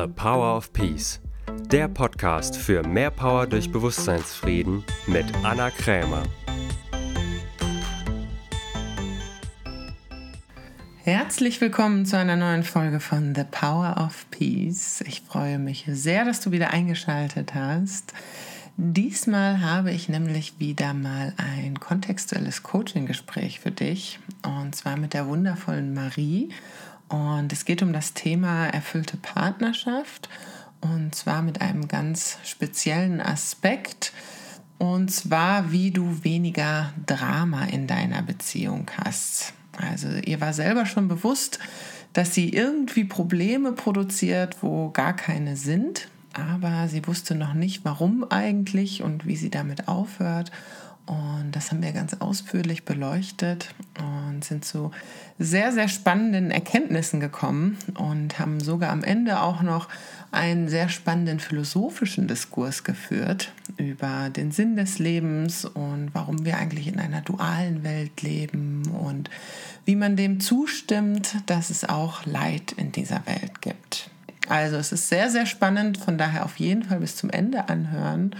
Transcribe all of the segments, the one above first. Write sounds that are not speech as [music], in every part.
The Power of Peace, der Podcast für mehr Power durch Bewusstseinsfrieden mit Anna Krämer. Herzlich willkommen zu einer neuen Folge von The Power of Peace. Ich freue mich sehr, dass du wieder eingeschaltet hast. Diesmal habe ich nämlich wieder mal ein kontextuelles Coaching-Gespräch für dich und zwar mit der wundervollen Marie. Und es geht um das Thema erfüllte Partnerschaft und zwar mit einem ganz speziellen Aspekt und zwar, wie du weniger Drama in deiner Beziehung hast. Also ihr war selber schon bewusst, dass sie irgendwie Probleme produziert, wo gar keine sind aber sie wusste noch nicht, warum eigentlich und wie sie damit aufhört. Und das haben wir ganz ausführlich beleuchtet und sind zu sehr, sehr spannenden Erkenntnissen gekommen und haben sogar am Ende auch noch einen sehr spannenden philosophischen Diskurs geführt über den Sinn des Lebens und warum wir eigentlich in einer dualen Welt leben und wie man dem zustimmt, dass es auch Leid in dieser Welt gibt. Also es ist sehr, sehr spannend, von daher auf jeden Fall bis zum Ende anhören.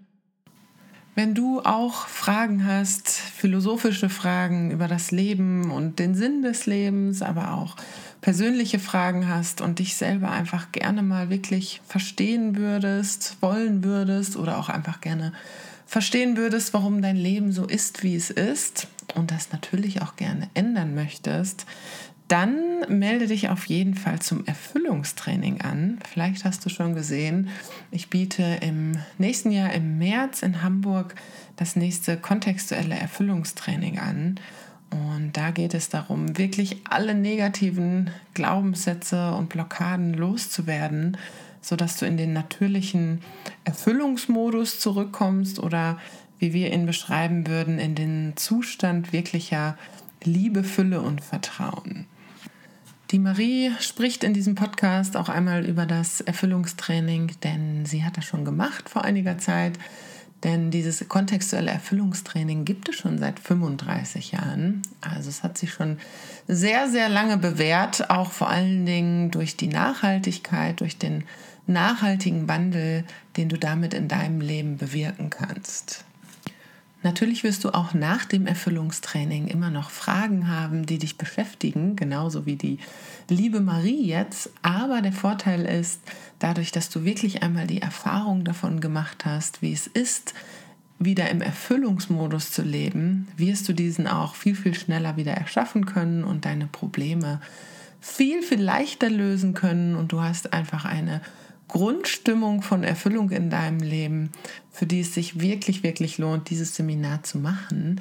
Wenn du auch Fragen hast, philosophische Fragen über das Leben und den Sinn des Lebens, aber auch persönliche Fragen hast und dich selber einfach gerne mal wirklich verstehen würdest, wollen würdest oder auch einfach gerne verstehen würdest, warum dein Leben so ist, wie es ist und das natürlich auch gerne ändern möchtest, dann melde dich auf jeden Fall zum Erfüllungstraining an. Vielleicht hast du schon gesehen, ich biete im nächsten Jahr im März in Hamburg das nächste kontextuelle Erfüllungstraining an. Und da geht es darum, wirklich alle negativen Glaubenssätze und Blockaden loszuwerden, sodass du in den natürlichen Erfüllungsmodus zurückkommst oder wie wir ihn beschreiben würden, in den Zustand wirklicher Liebe, Fülle und Vertrauen. Die Marie spricht in diesem Podcast auch einmal über das Erfüllungstraining, denn sie hat das schon gemacht vor einiger Zeit. Denn dieses kontextuelle Erfüllungstraining gibt es schon seit 35 Jahren. Also es hat sich schon sehr, sehr lange bewährt, auch vor allen Dingen durch die Nachhaltigkeit, durch den nachhaltigen Wandel, den du damit in deinem Leben bewirken kannst. Natürlich wirst du auch nach dem Erfüllungstraining immer noch Fragen haben, die dich beschäftigen, genauso wie die liebe Marie jetzt. Aber der Vorteil ist, dadurch, dass du wirklich einmal die Erfahrung davon gemacht hast, wie es ist, wieder im Erfüllungsmodus zu leben, wirst du diesen auch viel, viel schneller wieder erschaffen können und deine Probleme viel, viel leichter lösen können. Und du hast einfach eine Grundstimmung von Erfüllung in deinem Leben, für die es sich wirklich, wirklich lohnt, dieses Seminar zu machen.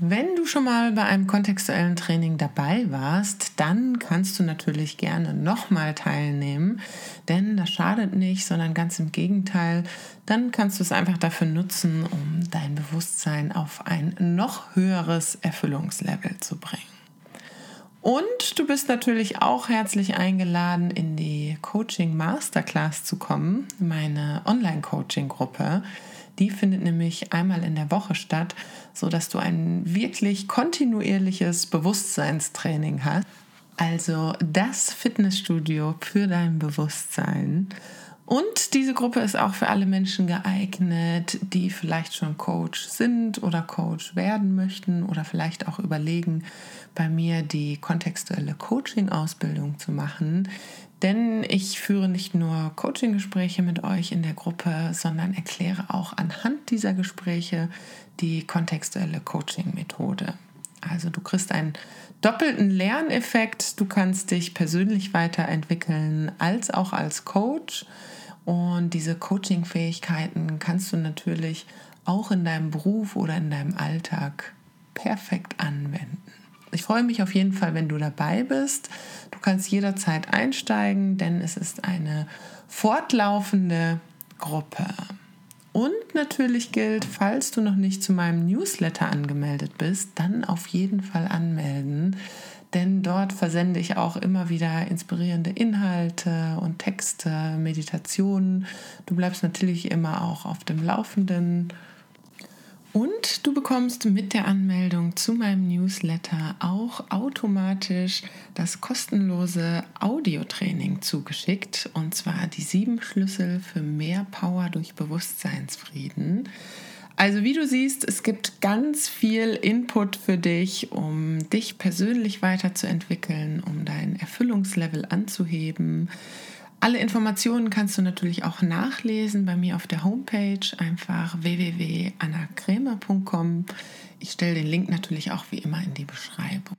Wenn du schon mal bei einem kontextuellen Training dabei warst, dann kannst du natürlich gerne nochmal teilnehmen, denn das schadet nicht, sondern ganz im Gegenteil, dann kannst du es einfach dafür nutzen, um dein Bewusstsein auf ein noch höheres Erfüllungslevel zu bringen. Und du bist natürlich auch herzlich eingeladen, in die Coaching Masterclass zu kommen, meine Online-Coaching-Gruppe. Die findet nämlich einmal in der Woche statt, sodass du ein wirklich kontinuierliches Bewusstseinstraining hast. Also das Fitnessstudio für dein Bewusstsein. Und diese Gruppe ist auch für alle Menschen geeignet, die vielleicht schon Coach sind oder Coach werden möchten oder vielleicht auch überlegen, bei mir die kontextuelle Coaching-Ausbildung zu machen. Denn ich führe nicht nur Coaching-Gespräche mit euch in der Gruppe, sondern erkläre auch anhand dieser Gespräche die kontextuelle Coaching-Methode. Also du kriegst einen doppelten Lerneffekt. Du kannst dich persönlich weiterentwickeln als auch als Coach. Und diese Coaching-Fähigkeiten kannst du natürlich auch in deinem Beruf oder in deinem Alltag perfekt anwenden. Ich freue mich auf jeden Fall, wenn du dabei bist. Du kannst jederzeit einsteigen, denn es ist eine fortlaufende Gruppe. Und natürlich gilt, falls du noch nicht zu meinem Newsletter angemeldet bist, dann auf jeden Fall anmelden denn dort versende ich auch immer wieder inspirierende Inhalte und Texte, Meditationen. Du bleibst natürlich immer auch auf dem Laufenden. Und du bekommst mit der Anmeldung zu meinem Newsletter auch automatisch das kostenlose Audiotraining zugeschickt. Und zwar die sieben Schlüssel für mehr Power durch Bewusstseinsfrieden. Also wie du siehst, es gibt ganz viel Input für dich, um dich persönlich weiterzuentwickeln, um dein Erfüllungslevel anzuheben alle Informationen kannst du natürlich auch nachlesen bei mir auf der Homepage, einfach www.annakrämer.com. Ich stelle den Link natürlich auch wie immer in die Beschreibung.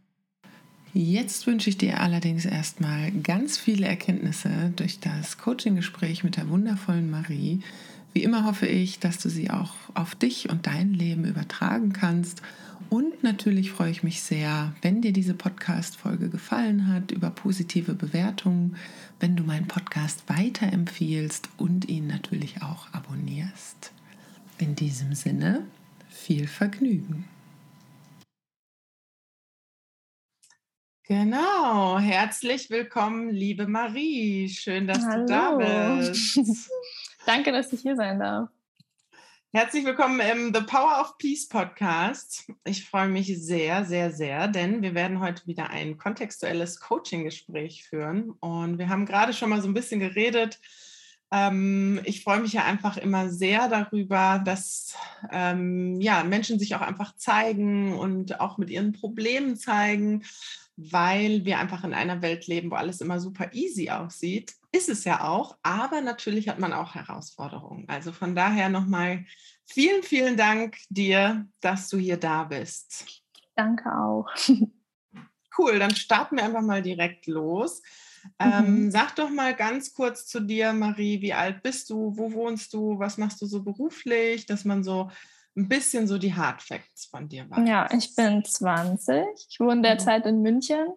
Jetzt wünsche ich dir allerdings erstmal ganz viele Erkenntnisse durch das Coaching-Gespräch mit der wundervollen Marie. Wie immer hoffe ich, dass du sie auch auf dich und dein Leben übertragen kannst und natürlich freue ich mich sehr, wenn dir diese Podcast-Folge gefallen hat, über positive Bewertungen, wenn du meinen Podcast weiterempfiehlst und ihn natürlich auch abonnierst. In diesem Sinne, viel Vergnügen. Genau, herzlich willkommen, liebe Marie. Schön, dass Hallo. du da bist. [laughs] Danke, dass ich hier sein darf. Herzlich willkommen im The Power of Peace Podcast. Ich freue mich sehr, sehr, sehr, denn wir werden heute wieder ein kontextuelles Coaching-Gespräch führen. Und wir haben gerade schon mal so ein bisschen geredet. Ähm, ich freue mich ja einfach immer sehr darüber, dass ähm, ja, Menschen sich auch einfach zeigen und auch mit ihren Problemen zeigen weil wir einfach in einer Welt leben, wo alles immer super easy aussieht. Ist es ja auch, aber natürlich hat man auch Herausforderungen. Also von daher nochmal vielen, vielen Dank dir, dass du hier da bist. Danke auch. [laughs] Cool, dann starten wir einfach mal direkt los. Ähm, mhm. sag doch mal ganz kurz zu dir, Marie, wie alt bist du, wo wohnst du, was machst du so beruflich, dass man so ein bisschen so die Hard Facts von dir war. Ja, ich bin 20. Ich wohne mhm. derzeit in München,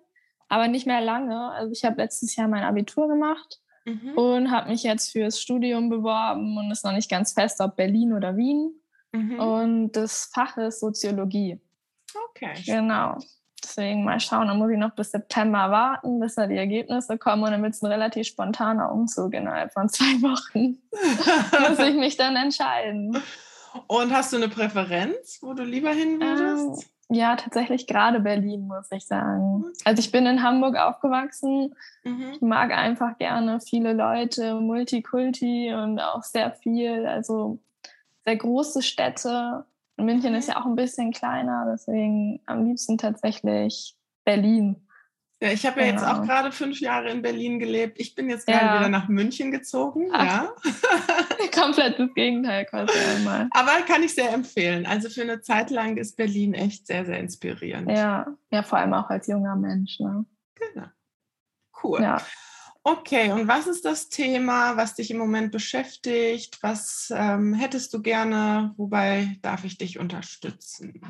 aber nicht mehr lange. Also ich habe letztes Jahr mein Abitur gemacht mhm. und habe mich jetzt fürs Studium beworben und ist noch nicht ganz fest, ob Berlin oder Wien. Mhm. Und das Fach ist Soziologie. Okay. Genau. Deswegen mal schauen, dann muss ich noch bis September warten, bis da die Ergebnisse kommen und dann wird es ein relativ spontaner Umzug innerhalb von [laughs] zwei Wochen. [laughs] muss ich mich dann entscheiden. Und hast du eine Präferenz, wo du lieber hin würdest? Ähm, ja, tatsächlich gerade Berlin, muss ich sagen. Also ich bin in Hamburg aufgewachsen. Mhm. Ich mag einfach gerne viele Leute, Multikulti und auch sehr viel, also sehr große Städte. München mhm. ist ja auch ein bisschen kleiner, deswegen am liebsten tatsächlich Berlin. Ja, ich habe ja genau. jetzt auch gerade fünf Jahre in Berlin gelebt. Ich bin jetzt gerade ja. wieder nach München gezogen. Ach, ja. [laughs] komplett das Gegenteil quasi einmal. Aber kann ich sehr empfehlen. Also für eine Zeit lang ist Berlin echt sehr, sehr inspirierend. Ja, ja vor allem auch als junger Mensch. Ne? Genau. Cool. Ja. Okay, und was ist das Thema, was dich im Moment beschäftigt? Was ähm, hättest du gerne? Wobei darf ich dich unterstützen?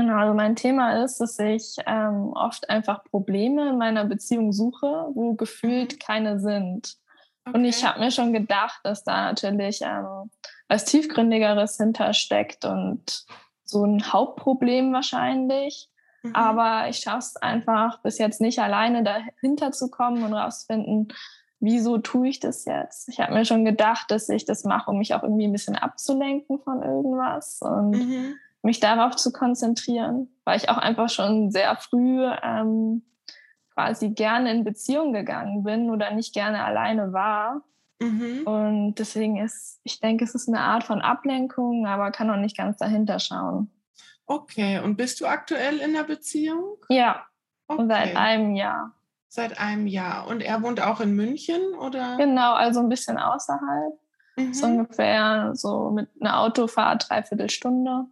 Genau, also mein Thema ist, dass ich ähm, oft einfach Probleme in meiner Beziehung suche, wo gefühlt mhm. keine sind. Okay. Und ich habe mir schon gedacht, dass da natürlich ähm, was Tiefgründigeres hintersteckt und so ein Hauptproblem wahrscheinlich. Mhm. Aber ich schaffe es einfach bis jetzt nicht alleine dahinter zu kommen und rauszufinden, wieso tue ich das jetzt? Ich habe mir schon gedacht, dass ich das mache, um mich auch irgendwie ein bisschen abzulenken von irgendwas. Und mhm mich darauf zu konzentrieren, weil ich auch einfach schon sehr früh ähm, quasi gerne in Beziehung gegangen bin oder nicht gerne alleine war. Mhm. Und deswegen ist, ich denke, es ist eine Art von Ablenkung, aber kann auch nicht ganz dahinter schauen. Okay, und bist du aktuell in einer Beziehung? Ja, okay. seit einem Jahr. Seit einem Jahr. Und er wohnt auch in München, oder? Genau, also ein bisschen außerhalb. Mhm. So ungefähr so mit einer Autofahrt, dreiviertel Stunde.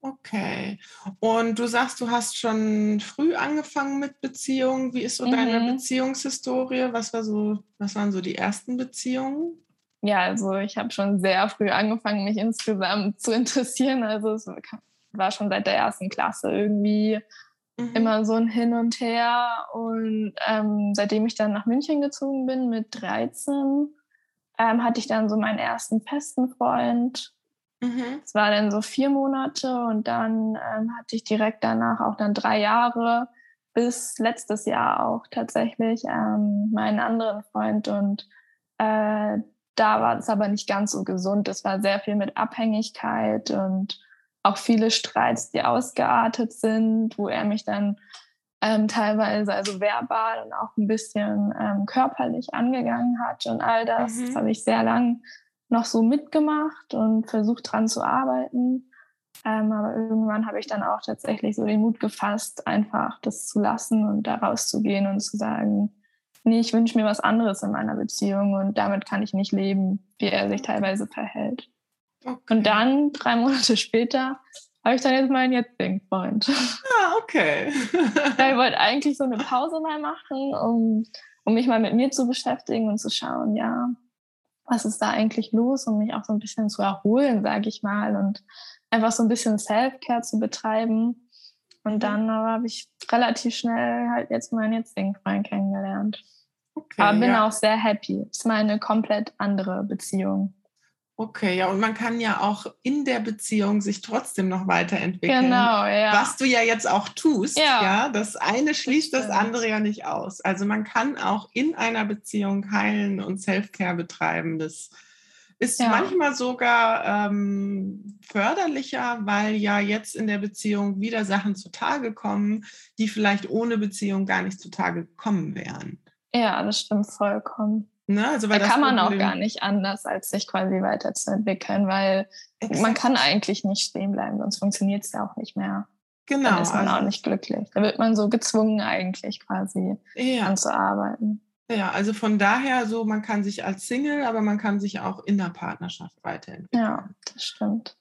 Okay. Und du sagst, du hast schon früh angefangen mit Beziehungen. Wie ist so mhm. deine Beziehungshistorie? Was, war so, was waren so die ersten Beziehungen? Ja, also ich habe schon sehr früh angefangen, mich insgesamt zu interessieren. Also es war schon seit der ersten Klasse irgendwie mhm. immer so ein Hin und Her. Und ähm, seitdem ich dann nach München gezogen bin mit 13, ähm, hatte ich dann so meinen ersten festen Freund Mhm. Es war dann so vier Monate und dann ähm, hatte ich direkt danach auch dann drei Jahre bis letztes Jahr auch tatsächlich ähm, meinen anderen Freund und äh, da war es aber nicht ganz so gesund. Es war sehr viel mit Abhängigkeit und auch viele Streits, die ausgeartet sind, wo er mich dann ähm, teilweise also verbal und auch ein bisschen ähm, körperlich angegangen hat und all das. Mhm. Das habe ich sehr lang noch so mitgemacht und versucht dran zu arbeiten. Ähm, aber irgendwann habe ich dann auch tatsächlich so den Mut gefasst, einfach das zu lassen und da rauszugehen und zu sagen, nee, ich wünsche mir was anderes in meiner Beziehung und damit kann ich nicht leben, wie er sich teilweise verhält. Okay. Und dann, drei Monate später, habe ich dann jetzt meinen jetzigen Freund. Ah, okay. [laughs] ja, ich wollte eigentlich so eine Pause mal machen, um, um mich mal mit mir zu beschäftigen und zu schauen, ja, was ist da eigentlich los, um mich auch so ein bisschen zu erholen, sage ich mal, und einfach so ein bisschen Self-Care zu betreiben. Und mhm. dann habe ich relativ schnell halt jetzt meinen jetzigen Freund kennengelernt. Okay, Aber bin ja. auch sehr happy. Ist meine komplett andere Beziehung. Okay, ja, und man kann ja auch in der Beziehung sich trotzdem noch weiterentwickeln. Genau, ja. Was du ja jetzt auch tust, ja. ja das eine schließt das, das andere ja nicht aus. Also man kann auch in einer Beziehung heilen und Self-Care betreiben. Das ist ja. manchmal sogar ähm, förderlicher, weil ja jetzt in der Beziehung wieder Sachen zutage kommen, die vielleicht ohne Beziehung gar nicht zutage gekommen wären. Ja, das stimmt vollkommen. Ne? Also, da kann man Problem, auch gar nicht anders, als sich quasi weiterzuentwickeln, weil exakt. man kann eigentlich nicht stehen bleiben, sonst funktioniert es ja auch nicht mehr. Genau. Dann ist man also, auch nicht glücklich. Da wird man so gezwungen eigentlich quasi ja. anzuarbeiten. Ja, also von daher so, man kann sich als Single, aber man kann sich auch in der Partnerschaft weiterentwickeln. Ja, das stimmt.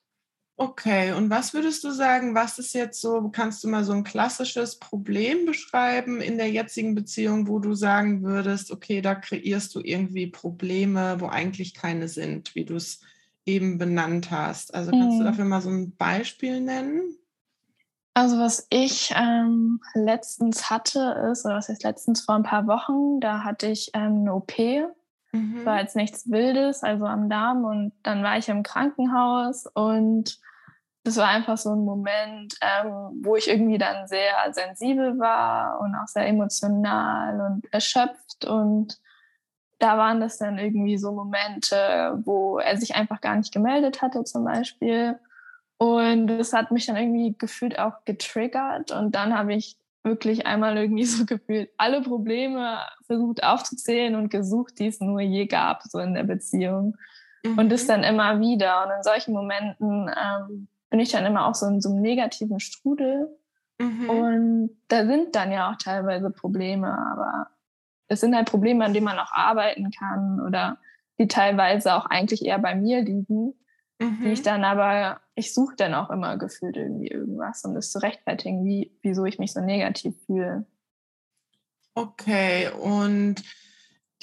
Okay, und was würdest du sagen, was ist jetzt so, kannst du mal so ein klassisches Problem beschreiben in der jetzigen Beziehung, wo du sagen würdest, okay, da kreierst du irgendwie Probleme, wo eigentlich keine sind, wie du es eben benannt hast. Also kannst hm. du dafür mal so ein Beispiel nennen? Also was ich ähm, letztens hatte ist, oder was heißt letztens vor ein paar Wochen, da hatte ich ähm, eine OP. Mhm. War jetzt nichts Wildes, also am Darm. Und dann war ich im Krankenhaus und das war einfach so ein Moment, ähm, wo ich irgendwie dann sehr sensibel war und auch sehr emotional und erschöpft. Und da waren das dann irgendwie so Momente, wo er sich einfach gar nicht gemeldet hatte zum Beispiel. Und das hat mich dann irgendwie gefühlt auch getriggert. Und dann habe ich wirklich einmal irgendwie [laughs] so gefühlt alle Probleme versucht aufzuzählen und gesucht, die es nur je gab, so in der Beziehung. Mhm. Und das mhm. dann immer wieder. Und in solchen Momenten ähm, bin ich dann immer auch so in so einem negativen Strudel. Mhm. Und da sind dann ja auch teilweise Probleme, aber es sind halt Probleme, an denen man auch arbeiten kann oder die teilweise auch eigentlich eher bei mir liegen, mhm. die ich mhm. dann aber, ich suche dann auch immer gefühlt irgendwie irgendwas, um das zu rechtfertigen, wie, wieso ich mich so negativ fühle. Okay, und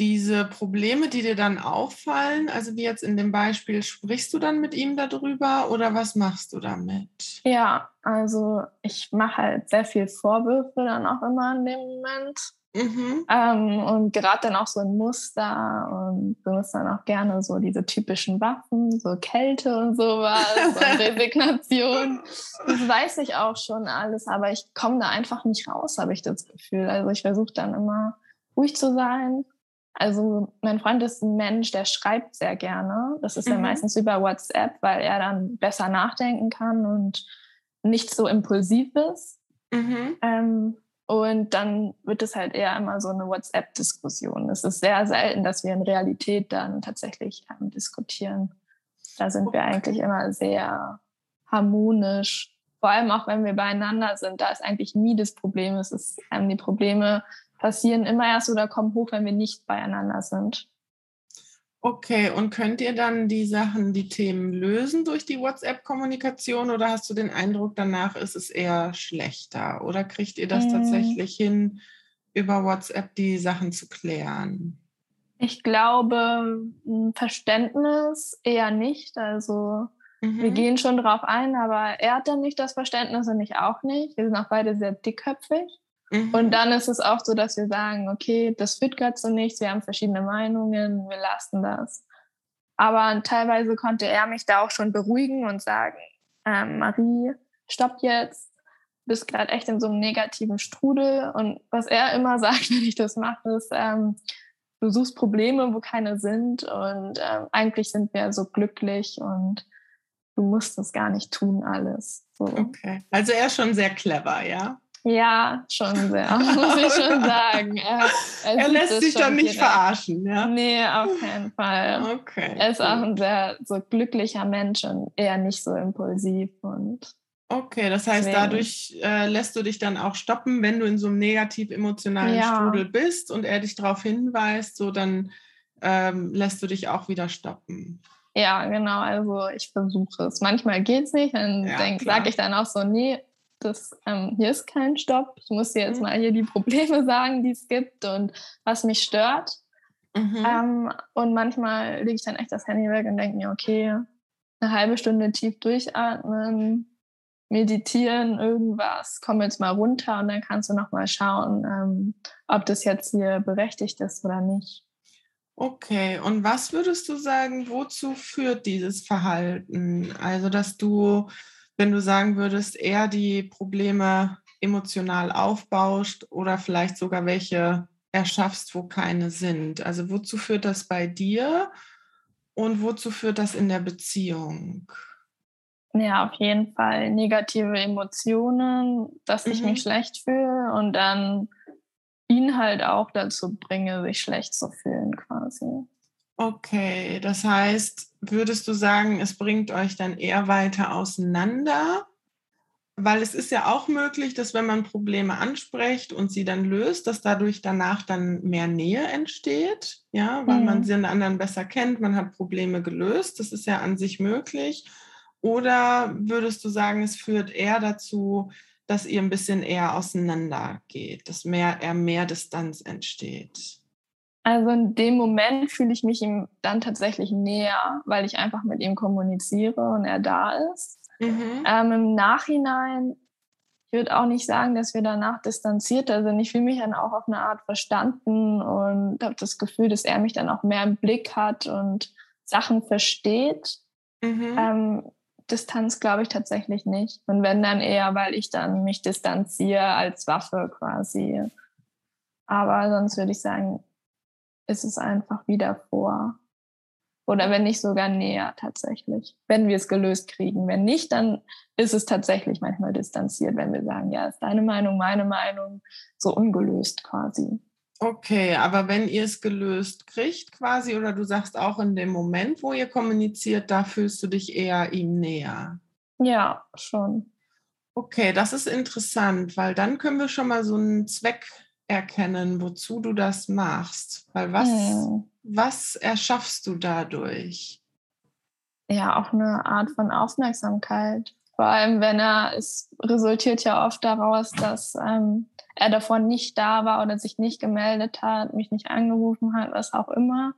diese Probleme, die dir dann auffallen, also wie jetzt in dem Beispiel, sprichst du dann mit ihm darüber oder was machst du damit? Ja, also ich mache halt sehr viel Vorwürfe dann auch immer in dem Moment. Mhm. Ähm, und gerade dann auch so ein Muster und benutze dann auch gerne so diese typischen Waffen, so Kälte und sowas [laughs] und Resignation. Das weiß ich auch schon alles, aber ich komme da einfach nicht raus, habe ich das Gefühl. Also ich versuche dann immer ruhig zu sein also mein Freund ist ein Mensch, der schreibt sehr gerne. Das ist mhm. ja meistens über WhatsApp, weil er dann besser nachdenken kann und nicht so impulsiv ist. Mhm. Ähm, und dann wird es halt eher immer so eine WhatsApp-Diskussion. Es ist sehr selten, dass wir in Realität dann tatsächlich ähm, diskutieren. Da sind wir eigentlich immer sehr harmonisch. Vor allem auch, wenn wir beieinander sind, da ist eigentlich nie das Problem. Es ist ähm, die Probleme passieren immer erst oder kommen hoch, wenn wir nicht beieinander sind. Okay, und könnt ihr dann die Sachen, die Themen lösen durch die WhatsApp-Kommunikation oder hast du den Eindruck, danach ist es eher schlechter? Oder kriegt ihr das mm. tatsächlich hin, über WhatsApp die Sachen zu klären? Ich glaube, Verständnis eher nicht. Also mhm. wir gehen schon drauf ein, aber er hat dann nicht das Verständnis und ich auch nicht. Wir sind auch beide sehr dickköpfig. Mhm. Und dann ist es auch so, dass wir sagen, okay, das führt gerade zu nichts, wir haben verschiedene Meinungen, wir lassen das. Aber teilweise konnte er mich da auch schon beruhigen und sagen, ähm, Marie, stopp jetzt, du bist gerade echt in so einem negativen Strudel. Und was er immer [laughs] sagt, wenn ich das mache, ist, ähm, du suchst Probleme, wo keine sind. Und ähm, eigentlich sind wir so glücklich und du musst das gar nicht tun alles. So. Okay. Also er ist schon sehr clever, ja? Ja, schon sehr, [laughs] muss ich schon sagen. Er, er, er lässt sich dann nicht direkt. verarschen, ja? Nee, auf keinen Fall. Okay. Er ist cool. auch ein sehr so glücklicher Mensch und eher nicht so impulsiv und Okay, das heißt, deswegen. dadurch äh, lässt du dich dann auch stoppen, wenn du in so einem negativ emotionalen ja. Strudel bist und er dich darauf hinweist, so dann ähm, lässt du dich auch wieder stoppen. Ja, genau. Also ich versuche es. Manchmal geht es nicht, dann ja, sage ich dann auch so, nee, das, ähm, hier ist kein Stopp. Ich muss dir jetzt mhm. mal hier die Probleme [laughs] sagen, die es gibt und was mich stört. Mhm. Ähm, und manchmal lege ich dann echt das Handy weg und denke mir, okay, eine halbe Stunde tief durchatmen, meditieren, irgendwas, komm jetzt mal runter und dann kannst du noch mal schauen, ähm, ob das jetzt hier berechtigt ist oder nicht. Okay, und was würdest du sagen, wozu führt dieses Verhalten? Also, dass du wenn du sagen würdest, eher die Probleme emotional aufbaust oder vielleicht sogar welche erschaffst, wo keine sind. Also wozu führt das bei dir und wozu führt das in der Beziehung? Ja, auf jeden Fall negative Emotionen, dass ich mhm. mich schlecht fühle und dann ihn halt auch dazu bringe, sich schlecht zu fühlen quasi. Okay, das heißt, würdest du sagen, es bringt euch dann eher weiter auseinander? Weil es ist ja auch möglich, dass wenn man Probleme anspricht und sie dann löst, dass dadurch danach dann mehr Nähe entsteht, ja, weil mhm. man den anderen besser kennt, man hat Probleme gelöst, das ist ja an sich möglich. Oder würdest du sagen, es führt eher dazu, dass ihr ein bisschen eher auseinander geht, dass mehr, eher mehr Distanz entsteht? Also in dem Moment fühle ich mich ihm dann tatsächlich näher, weil ich einfach mit ihm kommuniziere und er da ist. Mhm. Ähm, Im Nachhinein, ich würde auch nicht sagen, dass wir danach distanzierter sind. Ich fühle mich dann auch auf eine Art verstanden und habe das Gefühl, dass er mich dann auch mehr im Blick hat und Sachen versteht. Mhm. Ähm, Distanz glaube ich tatsächlich nicht. Und wenn dann eher, weil ich dann mich distanziere als Waffe quasi. Aber sonst würde ich sagen, ist es einfach wieder vor. Oder wenn nicht sogar näher tatsächlich, wenn wir es gelöst kriegen. Wenn nicht, dann ist es tatsächlich manchmal distanziert, wenn wir sagen, ja, ist deine Meinung, meine Meinung, so ungelöst quasi. Okay, aber wenn ihr es gelöst kriegt quasi, oder du sagst auch in dem Moment, wo ihr kommuniziert, da fühlst du dich eher ihm näher. Ja, schon. Okay, das ist interessant, weil dann können wir schon mal so einen Zweck erkennen, wozu du das machst. Weil was, hm. was erschaffst du dadurch? Ja, auch eine Art von Aufmerksamkeit. Vor allem, wenn er, es resultiert ja oft daraus, dass ähm, er davon nicht da war oder sich nicht gemeldet hat, mich nicht angerufen hat, was auch immer.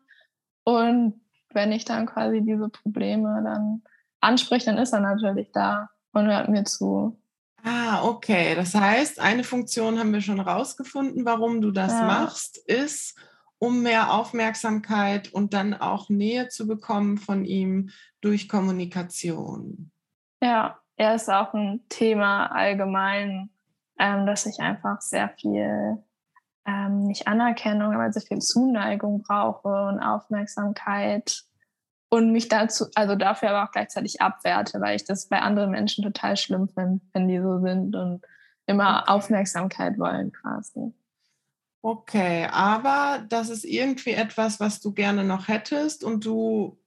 Und wenn ich dann quasi diese Probleme dann anspreche, dann ist er natürlich da und hört mir zu. Ah, okay. Das heißt, eine Funktion haben wir schon rausgefunden, warum du das ja. machst, ist, um mehr Aufmerksamkeit und dann auch Nähe zu bekommen von ihm durch Kommunikation. Ja, er ist auch ein Thema allgemein, ähm, dass ich einfach sehr viel, ähm, nicht Anerkennung, aber sehr viel Zuneigung brauche und Aufmerksamkeit und mich dazu, also dafür aber auch gleichzeitig abwerte, weil ich das bei anderen Menschen total schlimm finde, wenn die so sind und immer okay. Aufmerksamkeit wollen quasi. Okay, aber das ist irgendwie etwas, was du gerne noch hättest und du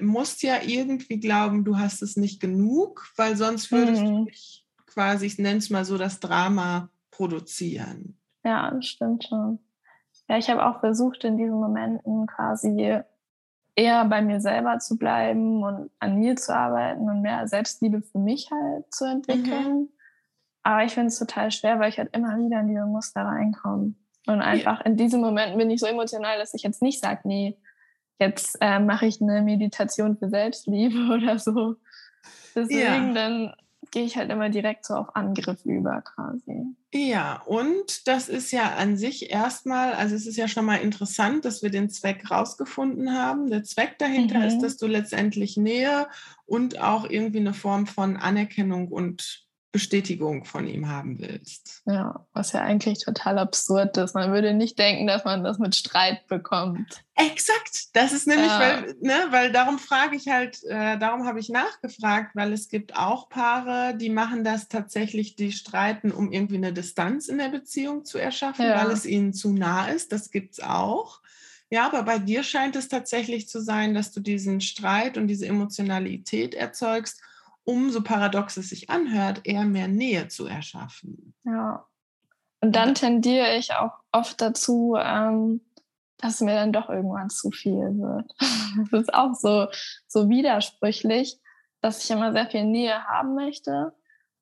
musst ja irgendwie glauben, du hast es nicht genug, weil sonst würdest mhm. du nicht quasi, ich nenne es mal so, das Drama produzieren. Ja, das stimmt schon. Ja, ich habe auch versucht, in diesen Momenten quasi eher bei mir selber zu bleiben und an mir zu arbeiten und mehr Selbstliebe für mich halt zu entwickeln. Mhm. Aber ich finde es total schwer, weil ich halt immer wieder in diese Muster reinkomme. Und einfach ja. in diesem Moment bin ich so emotional, dass ich jetzt nicht sage, nee, jetzt äh, mache ich eine Meditation für Selbstliebe [laughs] oder so. Deswegen ja. dann gehe ich halt immer direkt so auf Angriff über quasi. Ja, und das ist ja an sich erstmal, also es ist ja schon mal interessant, dass wir den Zweck rausgefunden haben. Der Zweck dahinter mhm. ist, dass du letztendlich Nähe und auch irgendwie eine Form von Anerkennung und Bestätigung von ihm haben willst. Ja, was ja eigentlich total absurd ist. Man würde nicht denken, dass man das mit Streit bekommt. Exakt, das ist nämlich, ja. weil, ne, weil darum frage ich halt, äh, darum habe ich nachgefragt, weil es gibt auch Paare, die machen das tatsächlich, die streiten, um irgendwie eine Distanz in der Beziehung zu erschaffen, ja. weil es ihnen zu nah ist. Das gibt es auch. Ja, aber bei dir scheint es tatsächlich zu sein, dass du diesen Streit und diese Emotionalität erzeugst, um, so paradox es sich anhört, eher mehr Nähe zu erschaffen. Ja. Und dann tendiere ich auch oft dazu, ähm, dass mir dann doch irgendwann zu viel wird. [laughs] Das ist auch so, so widersprüchlich, dass ich immer sehr viel Nähe haben möchte.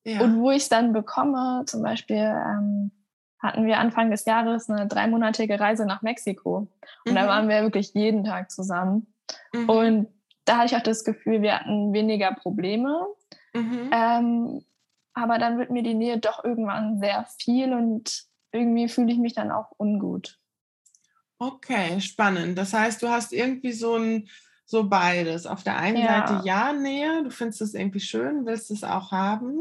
Ja. Und wo ich es dann bekomme, zum Beispiel ähm, hatten wir Anfang des Jahres eine dreimonatige Reise nach Mexiko. Und mhm. da waren wir wirklich jeden Tag zusammen. Mhm. Und da hatte ich auch das Gefühl, wir hatten weniger Probleme. Mhm. Ähm, aber dann wird mir die Nähe doch irgendwann sehr viel und irgendwie fühle ich mich dann auch ungut. Okay, spannend. Das heißt, du hast irgendwie so ein so beides. Auf der einen ja. Seite ja Nähe, du findest es irgendwie schön, willst es auch haben.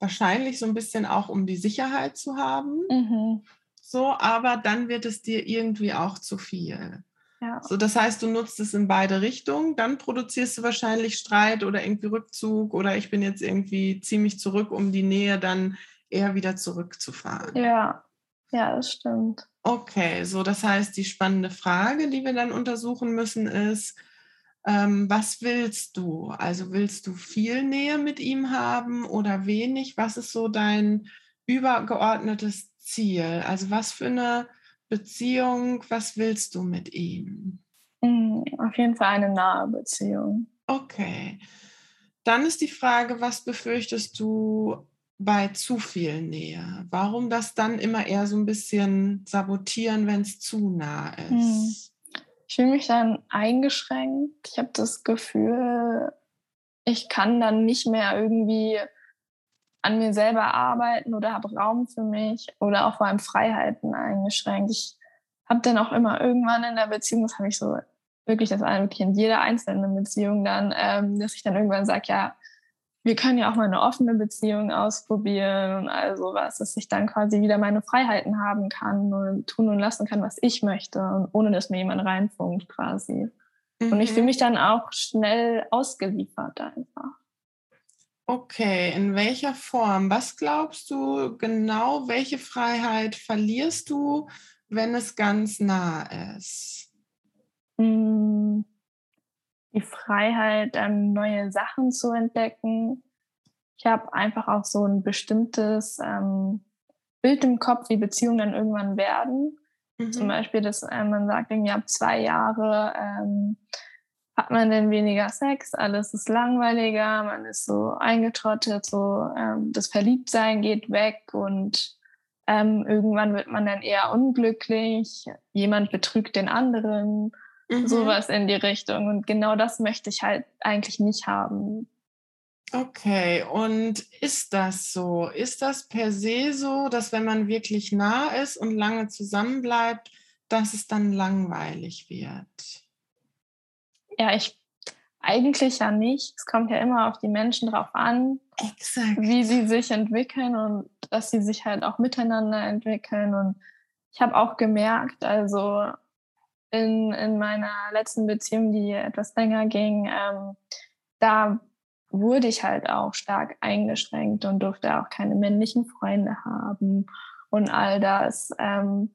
Wahrscheinlich so ein bisschen auch, um die Sicherheit zu haben. Mhm. So, aber dann wird es dir irgendwie auch zu viel. Ja. So, das heißt, du nutzt es in beide Richtungen, dann produzierst du wahrscheinlich Streit oder irgendwie Rückzug oder ich bin jetzt irgendwie ziemlich zurück, um die Nähe dann eher wieder zurückzufahren. Ja, ja, das stimmt. Okay, so das heißt, die spannende Frage, die wir dann untersuchen müssen, ist, ähm, was willst du? Also willst du viel Nähe mit ihm haben oder wenig? Was ist so dein übergeordnetes Ziel? Also was für eine Beziehung, was willst du mit ihm? Mm, auf jeden Fall eine nahe Beziehung. Okay. Dann ist die Frage, was befürchtest du bei zu viel Nähe? Warum das dann immer eher so ein bisschen sabotieren, wenn es zu nah hm. ist? Ich fühle mich dann eingeschränkt. Ich habe das Gefühl, ich kann dann nicht mehr irgendwie an mir selber arbeiten oder habe Raum für mich oder auch vor allem Freiheiten eingeschränkt. Ich habe dann auch immer irgendwann in der Beziehung, das habe ich so wirklich, das war wirklich in jeder einzelnen Beziehung dann, ähm, dass ich dann irgendwann sage, ja, wir können ja auch mal eine offene Beziehung ausprobieren und all sowas, dass ich dann quasi wieder meine Freiheiten haben kann und tun und lassen kann, was ich möchte und ohne dass mir jemand reinfunkt quasi. Mhm. Und ich fühle mhm. mich dann auch schnell ausgeliefert einfach. Okay, in welcher Form? Was glaubst du genau, welche Freiheit verlierst du, wenn es ganz nah ist? Hm, die Freiheit, ähm, neue Sachen zu entdecken. Ich habe einfach auch so ein bestimmtes ähm, Bild im Kopf, wie Beziehungen dann irgendwann werden. Mhm. Zum Beispiel, dass äh, man sagt, irgendwie ab zwei Jahre ähm, hat man denn weniger Sex, alles ist langweiliger, man ist so eingetrottet, so ähm, das Verliebtsein geht weg und ähm, irgendwann wird man dann eher unglücklich, jemand betrügt den anderen, mhm. sowas in die Richtung. Und genau das möchte ich halt eigentlich nicht haben. Okay, und ist das so? Ist das per se so, dass wenn man wirklich nah ist und lange zusammenbleibt, dass es dann langweilig wird? Ja, ich eigentlich ja nicht. Es kommt ja immer auf die Menschen drauf an, Exakt. wie sie sich entwickeln und dass sie sich halt auch miteinander entwickeln. Und ich habe auch gemerkt, also in, in meiner letzten Beziehung, die etwas länger ging, ähm, da wurde ich halt auch stark eingeschränkt und durfte auch keine männlichen Freunde haben und all das. Ähm,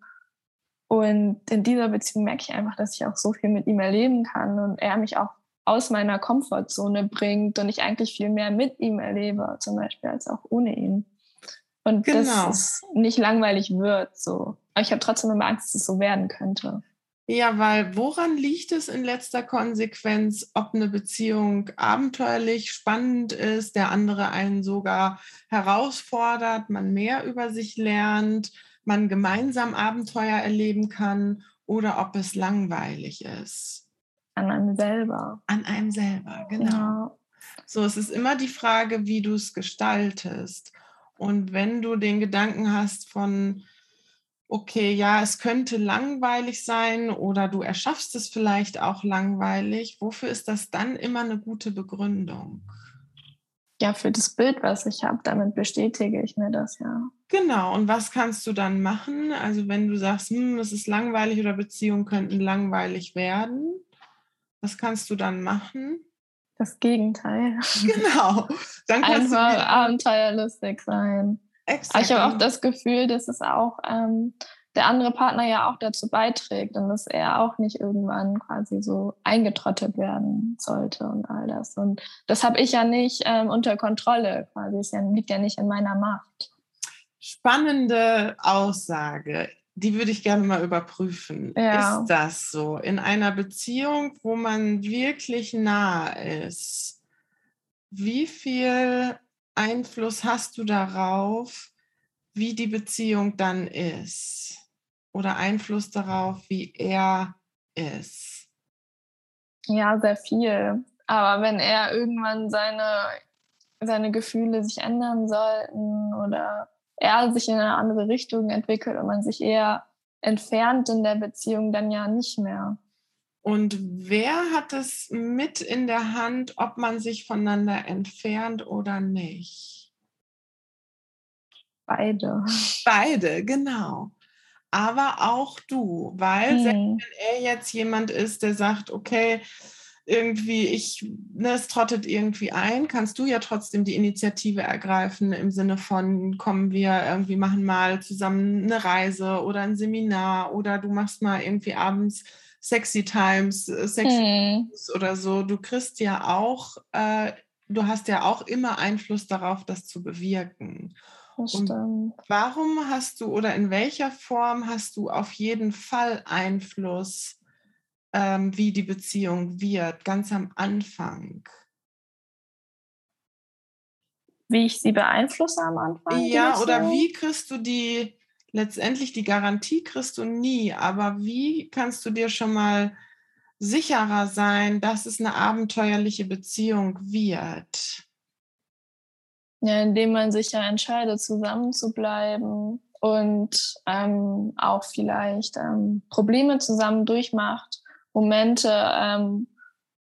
und in dieser Beziehung merke ich einfach, dass ich auch so viel mit ihm erleben kann und er mich auch aus meiner Komfortzone bringt und ich eigentlich viel mehr mit ihm erlebe, zum Beispiel, als auch ohne ihn. Und genau. dass es nicht langweilig wird. So. Aber ich habe trotzdem immer Angst, dass es so werden könnte. Ja, weil woran liegt es in letzter Konsequenz, ob eine Beziehung abenteuerlich, spannend ist, der andere einen sogar herausfordert, man mehr über sich lernt, man gemeinsam Abenteuer erleben kann oder ob es langweilig ist. An einem selber. An einem selber, genau. Ja. So, es ist immer die Frage, wie du es gestaltest. Und wenn du den Gedanken hast von, okay, ja, es könnte langweilig sein oder du erschaffst es vielleicht auch langweilig, wofür ist das dann immer eine gute Begründung? Ja, für das Bild, was ich habe, damit bestätige ich mir das ja. Genau, und was kannst du dann machen? Also wenn du sagst, hm, es ist langweilig oder Beziehungen könnten langweilig werden, was kannst du dann machen? Das Gegenteil. [laughs] Genau. Dann kannst Einfach du abenteuerlustig sein. Exakt. Aber ich habe auch das Gefühl, dass es auch ähm, der andere Partner ja auch dazu beiträgt und dass er auch nicht irgendwann quasi so eingetrottet werden sollte und all das. Und das habe ich ja nicht ähm, unter Kontrolle quasi. Es liegt ja nicht in meiner Macht. Spannende Aussage. Die würde ich gerne mal überprüfen. Ja. Ist das so? In einer Beziehung, wo man wirklich nah ist, wie viel Einfluss hast du darauf, wie die Beziehung dann ist? Oder Einfluss darauf, wie er ist? Ja, sehr viel. Aber wenn er irgendwann seine, seine Gefühle sich ändern sollten oder er sich in eine andere Richtung entwickelt und man sich eher entfernt in der Beziehung, dann ja nicht mehr. Und wer hat es mit in der Hand, ob man sich voneinander entfernt oder nicht? Beide. Beide, genau aber auch du, weil mhm. wenn er jetzt jemand ist, der sagt, okay, irgendwie, ich, ne, es trottet irgendwie ein, kannst du ja trotzdem die Initiative ergreifen im Sinne von, kommen wir irgendwie, machen mal zusammen eine Reise oder ein Seminar oder du machst mal irgendwie abends Sexy Times, äh, Sexy mhm. oder so. Du kriegst ja auch, äh, du hast ja auch immer Einfluss darauf, das zu bewirken. Und warum hast du oder in welcher Form hast du auf jeden Fall Einfluss, ähm, wie die Beziehung wird, ganz am Anfang? Wie ich sie beeinflusse am Anfang? Ja, oder wie kriegst du die, letztendlich die Garantie kriegst du nie, aber wie kannst du dir schon mal sicherer sein, dass es eine abenteuerliche Beziehung wird? Ja, indem man sich ja entscheidet, zusammen zu bleiben und ähm, auch vielleicht ähm, Probleme zusammen durchmacht, Momente ähm,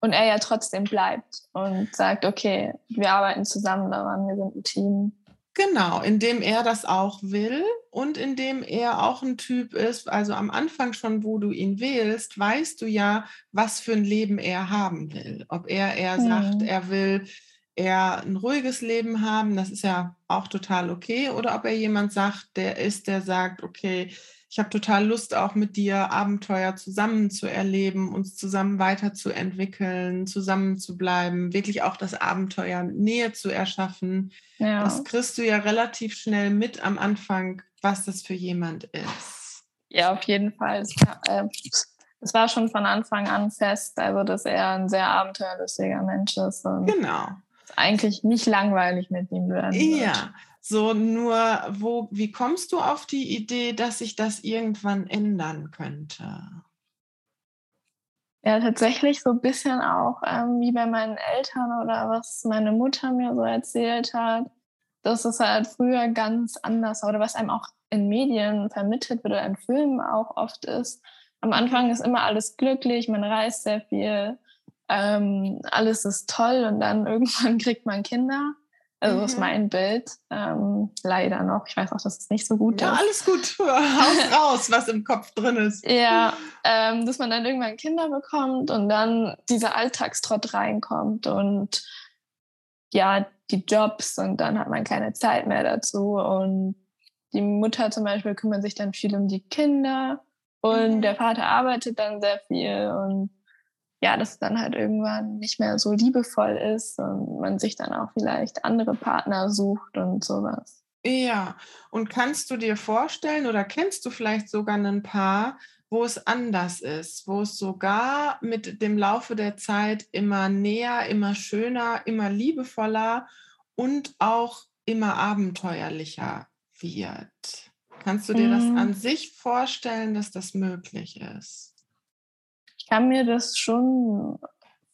und er ja trotzdem bleibt und sagt, okay, wir arbeiten zusammen daran, wir sind ein Team. Genau, indem er das auch will und indem er auch ein Typ ist, also am Anfang schon, wo du ihn wählst, weißt du ja, was für ein Leben er haben will. Ob er eher mhm. sagt, er will eher ein ruhiges Leben haben, das ist ja auch total okay, oder ob er jemand sagt, der ist, der sagt, okay, ich habe total Lust auch mit dir Abenteuer zusammen zu erleben, uns zusammen weiterzuentwickeln, zusammen zu bleiben, wirklich auch das Abenteuer Nähe zu erschaffen. Ja. Das kriegst du ja relativ schnell mit am Anfang, was das für jemand ist. Ja, auf jeden Fall. Es war, äh, war schon von Anfang an fest, also dass er ein sehr abenteuerlustiger Mensch ist. genau eigentlich nicht langweilig mit ihm werden wird. Ja, so nur, wo, wie kommst du auf die Idee, dass sich das irgendwann ändern könnte? Ja, tatsächlich so ein bisschen auch ähm, wie bei meinen Eltern oder was meine Mutter mir so erzählt hat, dass es halt früher ganz anders war oder was einem auch in Medien vermittelt wird oder in Filmen auch oft ist. Am Anfang ist immer alles glücklich, man reist sehr viel, ähm, alles ist toll und dann [laughs] irgendwann kriegt man Kinder. Also mhm. ist mein Bild. Ähm, leider noch. Ich weiß auch, dass es nicht so gut ja, ist. Ja, alles gut. [laughs] Haus [laughs] raus, was im Kopf drin ist. Ja, ähm, dass man dann irgendwann Kinder bekommt und dann dieser Alltagstrott reinkommt und ja, die Jobs und dann hat man keine Zeit mehr dazu. Und die Mutter zum Beispiel kümmert sich dann viel um die Kinder und mhm. der Vater arbeitet dann sehr viel und ja, das dann halt irgendwann nicht mehr so liebevoll ist und man sich dann auch vielleicht andere Partner sucht und sowas. Ja, und kannst du dir vorstellen oder kennst du vielleicht sogar ein Paar, wo es anders ist, wo es sogar mit dem Laufe der Zeit immer näher, immer schöner, immer liebevoller und auch immer abenteuerlicher wird? Kannst du dir das an mhm. sich vorstellen, dass das möglich ist? Ich kann mir das schon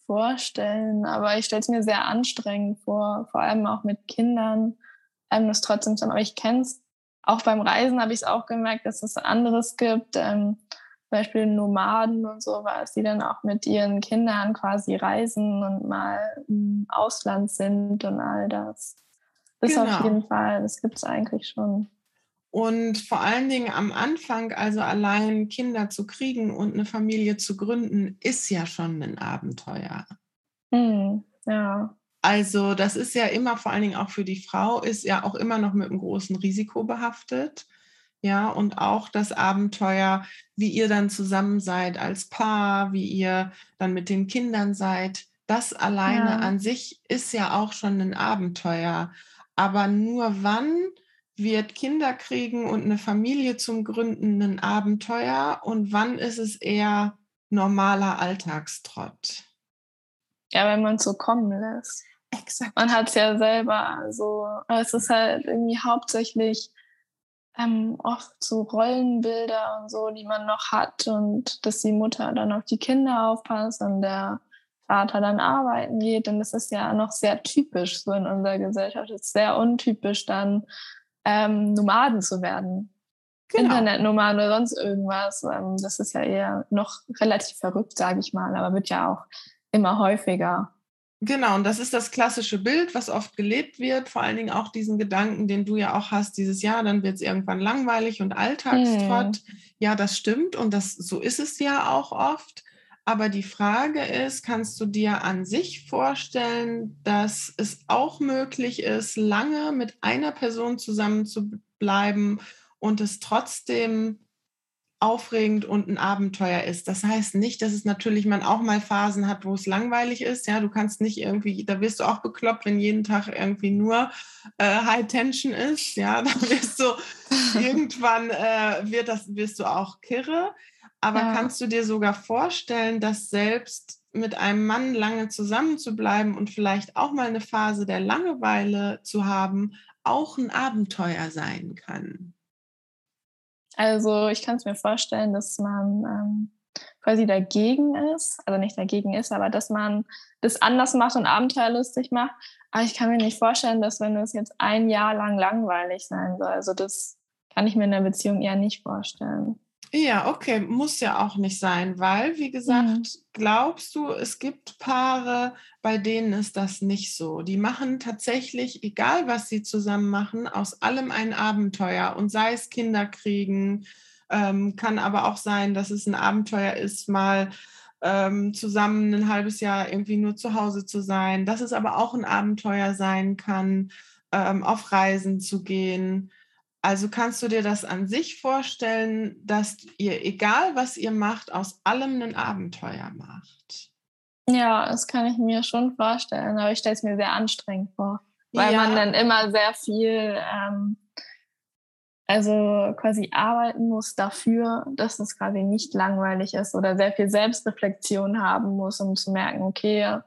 vorstellen, aber ich stelle es mir sehr anstrengend vor, vor allem auch mit Kindern, ähm, das trotzdem zu haben. Aber ich kenne es auch beim Reisen, habe ich es auch gemerkt, dass es anderes gibt. Ähm, Beispiel Nomaden und sowas, die dann auch mit ihren Kindern quasi reisen und mal im Ausland sind und all das. Das genau. auf jeden Fall, das gibt es eigentlich schon. Und vor allen Dingen am Anfang, also allein Kinder zu kriegen und eine Familie zu gründen, ist ja schon ein Abenteuer. Hm, ja. Also das ist ja immer, vor allen Dingen auch für die Frau, ist ja auch immer noch mit einem großen Risiko behaftet. Ja, und auch das Abenteuer, wie ihr dann zusammen seid als Paar, wie ihr dann mit den Kindern seid, das alleine ja. an sich ist ja auch schon ein Abenteuer. Aber nur wann wird Kinder kriegen und eine Familie zum Gründen ein Abenteuer und wann ist es eher normaler Alltagstrott? Ja, wenn man es so kommen lässt. Exakt. Man hat es ja selber. Also es ist halt irgendwie hauptsächlich ähm, oft so Rollenbilder und so, die man noch hat und dass die Mutter dann auf die Kinder aufpasst und der Vater dann arbeiten geht. Und das ist ja noch sehr typisch so in unserer Gesellschaft. Es ist sehr untypisch dann ähm, Nomaden zu werden. Genau. Internetnomaden oder sonst irgendwas. Ähm, das ist ja eher noch relativ verrückt, sage ich mal, aber wird ja auch immer häufiger. Genau, und das ist das klassische Bild, was oft gelebt wird, vor allen Dingen auch diesen Gedanken, den du ja auch hast, dieses Jahr, dann wird es irgendwann langweilig und Alltagstrott. Hm. Ja, das stimmt und das, so ist es ja auch oft. Aber die Frage ist, kannst du dir an sich vorstellen, dass es auch möglich ist, lange mit einer Person zusammen zu bleiben und es trotzdem aufregend und ein Abenteuer ist. Das heißt nicht, dass es natürlich man auch mal Phasen hat, wo es langweilig ist. Ja, du kannst nicht irgendwie, da wirst du auch bekloppt, wenn jeden Tag irgendwie nur äh, High Tension ist. Ja, [laughs] da wirst du [laughs] irgendwann äh, wird das, wirst du auch kirre. Aber ja. kannst du dir sogar vorstellen, dass selbst mit einem Mann lange zusammen zu bleiben und vielleicht auch mal eine Phase der Langeweile zu haben, auch ein Abenteuer sein kann? Also ich kann es mir vorstellen, dass man ähm, quasi dagegen ist, also nicht dagegen ist, aber dass man das anders macht und abenteuerlustig macht. Aber ich kann mir nicht vorstellen, dass wenn es jetzt ein Jahr lang langweilig sein soll, also das kann ich mir in der Beziehung eher nicht vorstellen. Ja, okay, muss ja auch nicht sein, weil, wie gesagt, mhm. glaubst du, es gibt Paare, bei denen ist das nicht so. Die machen tatsächlich, egal was sie zusammen machen, aus allem ein Abenteuer und sei es Kinder kriegen, ähm, kann aber auch sein, dass es ein Abenteuer ist, mal ähm, zusammen ein halbes Jahr irgendwie nur zu Hause zu sein, dass es aber auch ein Abenteuer sein kann, ähm, auf Reisen zu gehen also kannst du dir das an sich vorstellen, dass ihr, egal was ihr macht, aus allem ein Abenteuer macht? Ja, das kann ich mir schon vorstellen, aber ich stelle es mir sehr anstrengend vor, weil ja. man dann immer sehr viel, ähm, also quasi arbeiten muss dafür, dass es quasi nicht langweilig ist oder sehr viel Selbstreflexion haben muss, um zu merken, okay,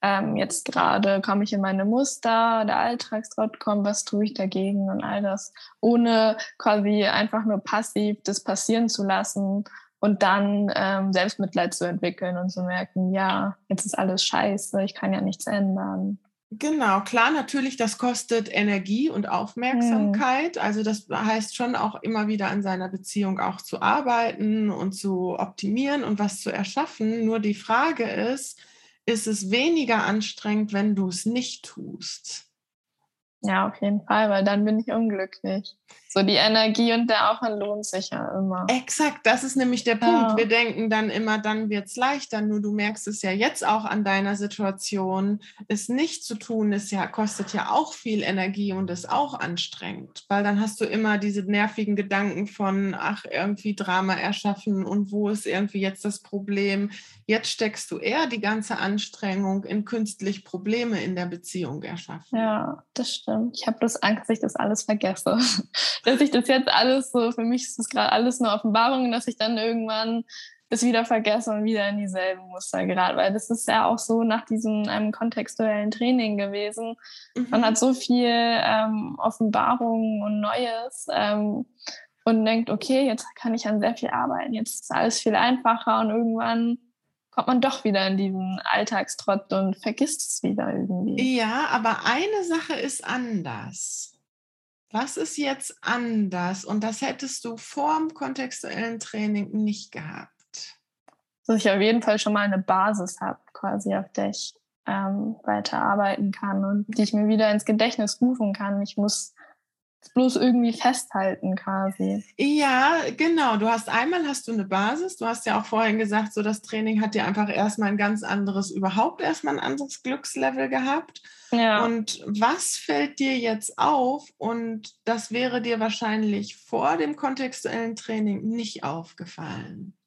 ähm, jetzt gerade komme ich in meine Muster, der Alltagstrott kommt, was tue ich dagegen und all das, ohne quasi einfach nur passiv das passieren zu lassen und dann ähm, Selbstmitleid zu entwickeln und zu merken, ja, jetzt ist alles scheiße, ich kann ja nichts ändern. Genau, klar, natürlich, das kostet Energie und Aufmerksamkeit. Hm. Also das heißt schon auch immer wieder an seiner Beziehung auch zu arbeiten und zu optimieren und was zu erschaffen. Nur die Frage ist, ist es weniger anstrengend, wenn du es nicht tust. Ja, auf jeden Fall, weil dann bin ich unglücklich. So die Energie und der Aufwand lohnt sich ja immer. Exakt, das ist nämlich der Punkt. Ja. Wir denken dann immer, dann wird es leichter, nur du merkst es ja jetzt auch an deiner Situation. Es nicht zu tun, ist ja, kostet ja auch viel Energie und ist auch anstrengend, weil dann hast du immer diese nervigen Gedanken von, ach, irgendwie Drama erschaffen und wo ist irgendwie jetzt das Problem. Jetzt steckst du eher die ganze Anstrengung in künstlich Probleme in der Beziehung erschaffen. Ja, das stimmt. Ich habe bloß Angst, dass ich das alles vergesse dass ich das jetzt alles so, für mich ist das gerade alles nur Offenbarung, dass ich dann irgendwann das wieder vergesse und wieder in dieselben Muster gerate. Weil das ist ja auch so nach diesem einem kontextuellen Training gewesen. Mhm. Man hat so viel ähm, Offenbarung und Neues ähm, und denkt, okay, jetzt kann ich an sehr viel arbeiten, jetzt ist alles viel einfacher und irgendwann kommt man doch wieder in diesen Alltagstrott und vergisst es wieder irgendwie. Ja, aber eine Sache ist anders Was ist jetzt anders? Und das hättest du vorm kontextuellen Training nicht gehabt. Dass ich auf jeden Fall schon mal eine Basis habe, quasi auf der ich ähm, weiterarbeiten kann und die ich mir wieder ins Gedächtnis rufen kann. Ich muss bloß irgendwie festhalten quasi. Ja, genau. Du hast einmal hast du eine Basis. Du hast ja auch vorhin gesagt, so das Training hat dir einfach erstmal ein ganz anderes, überhaupt erstmal ein anderes Glückslevel gehabt. Ja. Und was fällt dir jetzt auf? Und das wäre dir wahrscheinlich vor dem kontextuellen Training nicht aufgefallen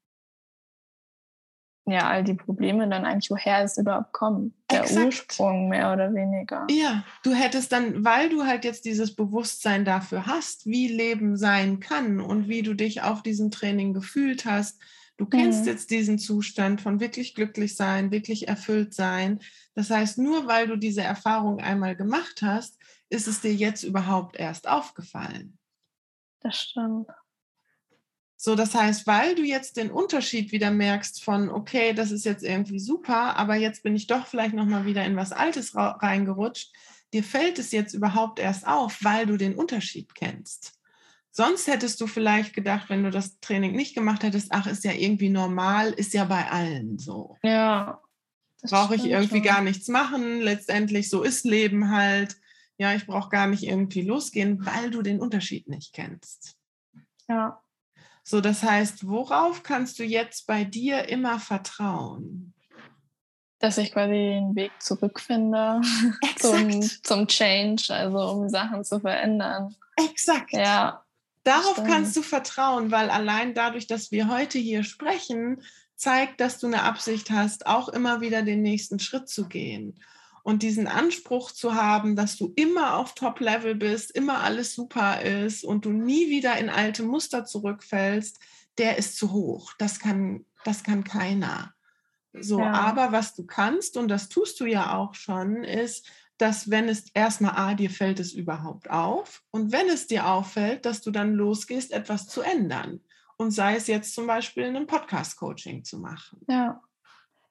ja, all die Probleme dann eigentlich, woher es überhaupt kommt. Der Exakt. Ursprung mehr oder weniger. Ja, du hättest dann, weil du halt jetzt dieses Bewusstsein dafür hast, wie Leben sein kann und wie du dich auf diesem Training gefühlt hast, du kennst mhm. jetzt diesen Zustand von wirklich glücklich sein, wirklich erfüllt sein. Das heißt, nur weil du diese Erfahrung einmal gemacht hast, ist es dir jetzt überhaupt erst aufgefallen. Das stimmt. So, das heißt, weil du jetzt den Unterschied wieder merkst von, okay, das ist jetzt irgendwie super, aber jetzt bin ich doch vielleicht nochmal wieder in was Altes reingerutscht, dir fällt es jetzt überhaupt erst auf, weil du den Unterschied kennst. Sonst hättest du vielleicht gedacht, wenn du das Training nicht gemacht hättest, ach, ist ja irgendwie normal, ist ja bei allen so. Ja. Brauche ich irgendwie schon. gar nichts machen. Letztendlich, so ist Leben halt. Ja, ich brauche gar nicht irgendwie losgehen, weil du den Unterschied nicht kennst. Ja. So, das heißt, worauf kannst du jetzt bei dir immer vertrauen? Dass ich quasi den Weg zurückfinde [laughs] zum, zum Change, also um Sachen zu verändern. Exakt. Ja. Darauf stimmt. kannst du vertrauen, weil allein dadurch, dass wir heute hier sprechen, zeigt, dass du eine Absicht hast, auch immer wieder den nächsten Schritt zu gehen und diesen Anspruch zu haben, dass du immer auf Top-Level bist, immer alles super ist und du nie wieder in alte Muster zurückfällst, der ist zu hoch. Das kann, das kann keiner. So, ja. aber was du kannst, und das tust du ja auch schon, ist, dass wenn es erstmal A, dir fällt es überhaupt auf und wenn es dir auffällt, dass du dann losgehst, etwas zu ändern. Und sei es jetzt zum Beispiel ein Podcast-Coaching zu machen. Ja